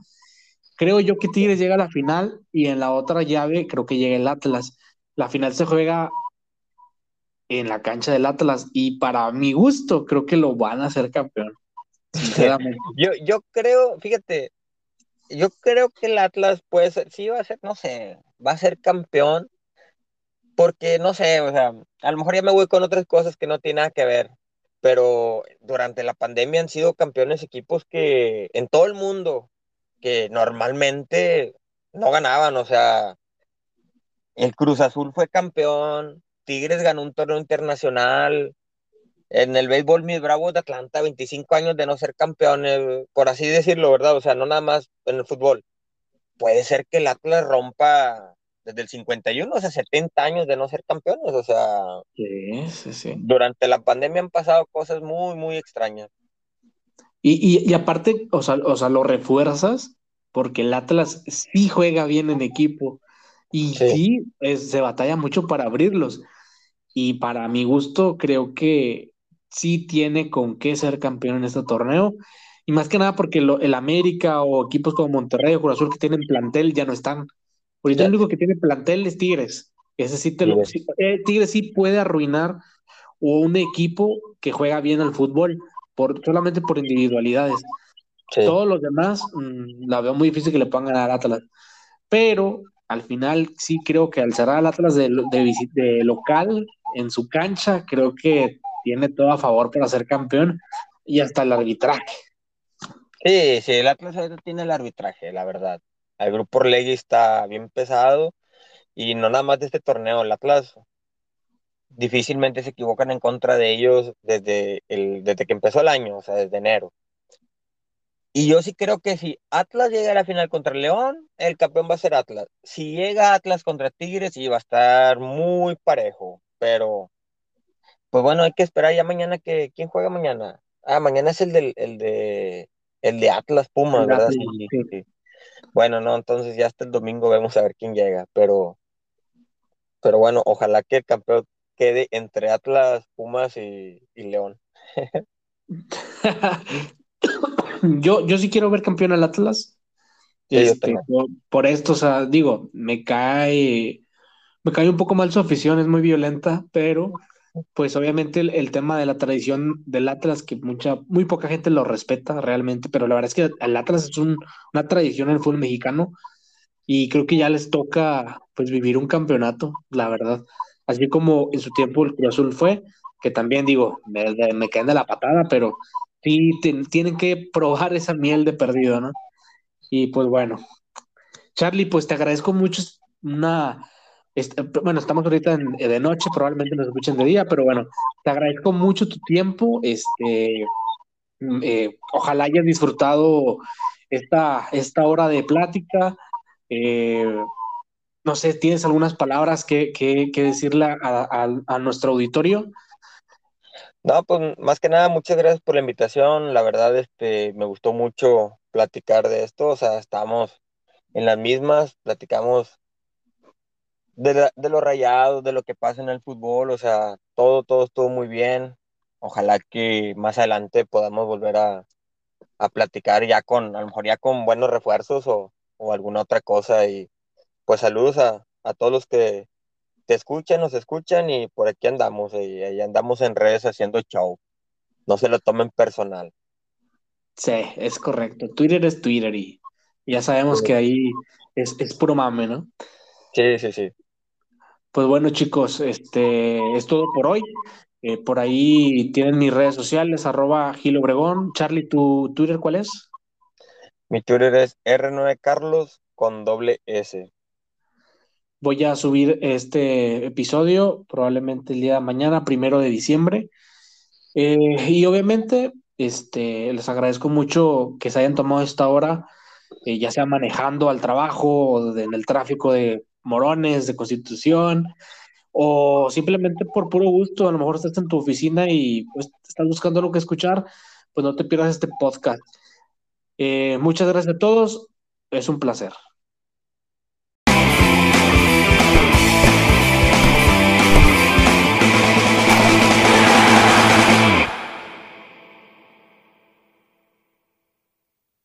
[SPEAKER 1] Creo yo que Tigres llega a la final y en la otra llave creo que llega el Atlas. La final se juega en la cancha del Atlas y para mi gusto creo que lo van a hacer campeón. Sinceramente.
[SPEAKER 2] yo, yo creo, fíjate, yo creo que el Atlas puede ser, sí va a ser, no sé, va a ser campeón porque no sé, o sea, a lo mejor ya me voy con otras cosas que no tienen nada que ver, pero durante la pandemia han sido campeones equipos que en todo el mundo que normalmente no ganaban, o sea, el Cruz Azul fue campeón, Tigres ganó un torneo internacional, En el béisbol, mis Bravos de Atlanta, 25 años de no ser campeones, por así decirlo, ¿verdad? O sea, no nada más en el fútbol. Puede ser que el Atlas rompa desde el 51, o sea, 70 años de no ser campeones, o sea,
[SPEAKER 1] sí, sí, sí.
[SPEAKER 2] durante la pandemia han pasado cosas muy, muy extrañas.
[SPEAKER 1] Y, y, y aparte, o sea, o sea, lo refuerzas porque el Atlas sí juega bien en equipo y sí, sí es, se batalla mucho para abrirlos. Y para mi gusto, creo que sí tiene con qué ser campeón en este torneo. Y más que nada porque lo, el América o equipos como Monterrey o Cruz Azul que tienen plantel ya no están. Ahorita el único que tiene plantel es Tigres. Ese sí te lo, eh, Tigres sí puede arruinar un equipo que juega bien al fútbol, por, solamente por individualidades. Sí. Todos los demás mmm, la veo muy difícil que le puedan ganar a Atlas. Pero al final sí creo que al cerrar al Atlas de, local en su cancha, creo que tiene todo a favor para ser campeón y hasta el arbitraje.
[SPEAKER 2] Sí, sí, el Atlas tiene el arbitraje, la verdad. El grupo Orlegui está bien pesado y no nada más de este torneo, el Atlas difícilmente se equivocan en contra de ellos desde, el, desde que empezó el año, o sea, desde enero. Y yo sí creo que si Atlas llega a la final contra León, el campeón va a ser Atlas. Si llega Atlas contra Tigres, sí va a estar muy parejo. Pero, pues bueno, hay que esperar ya mañana que. ¿Quién juega mañana? Ah, mañana es el, del, el de el de Atlas Pumas, ¿verdad? Sí, sí, sí. Bueno, no, entonces ya hasta el domingo vemos a ver quién llega. Pero, pero bueno, ojalá que el campeón quede entre Atlas, Pumas y, y León.
[SPEAKER 1] yo, yo sí quiero ver campeón al Atlas.
[SPEAKER 2] Sí,
[SPEAKER 1] este, por, por, esto, o sea, digo, me cae, me cae un poco mal su afición, es muy violenta, pero pues obviamente el, el, tema de la tradición del Atlas, que mucha, muy poca gente lo respeta realmente, pero la verdad es que el Atlas es un, una tradición en el fútbol mexicano y creo que ya les toca pues vivir un campeonato, la verdad. Así como en su tiempo el Cruz Azul fue, que también digo, me, me caen de la patada, pero sí tienen que probar esa miel de perdido, ¿no? Y pues bueno, Charlie, pues te agradezco mucho una, bueno, estamos ahorita en, de noche, probablemente nos escuchen de día, pero bueno, te agradezco mucho tu tiempo, este, eh, ojalá hayas disfrutado esta, esta hora de plática, eh, no sé, ¿tienes algunas palabras que, que, que decirle a, a nuestro auditorio?
[SPEAKER 2] No, pues más que nada, muchas gracias por la invitación. La verdad, este, me gustó mucho platicar de esto. O sea, estamos en las mismas, platicamos de, la, de los rayados, de lo que pasa en el fútbol. O sea, todo, todo estuvo muy bien. Ojalá que más adelante podamos volver a, a platicar ya con, a lo mejor ya con buenos refuerzos o, o alguna otra cosa. Y pues saludos a, a todos los que te escuchan, nos escuchan y por aquí andamos, y ahí andamos en redes haciendo show. No se lo tomen personal.
[SPEAKER 1] Sí, es correcto. Twitter es Twitter y ya sabemos sí. que ahí es, es puro mame, ¿no?
[SPEAKER 2] Sí, sí, sí.
[SPEAKER 1] Pues bueno, chicos, este es todo por hoy. Eh, por ahí tienen mis redes sociales, arroba Gil Obregón. Charlie, ¿tu Twitter cuál es?
[SPEAKER 2] Mi Twitter es R9Carlos con doble S
[SPEAKER 1] voy a subir este episodio probablemente el día de mañana, primero de diciembre. Eh, y obviamente, este, les agradezco mucho que se hayan tomado esta hora, eh, ya sea manejando al trabajo, o de, en el tráfico de Morones, de Constitución, o simplemente por puro gusto, a lo mejor estás en tu oficina y pues, estás buscando algo que escuchar, pues no te pierdas este podcast. Eh, muchas gracias a todos, es un placer.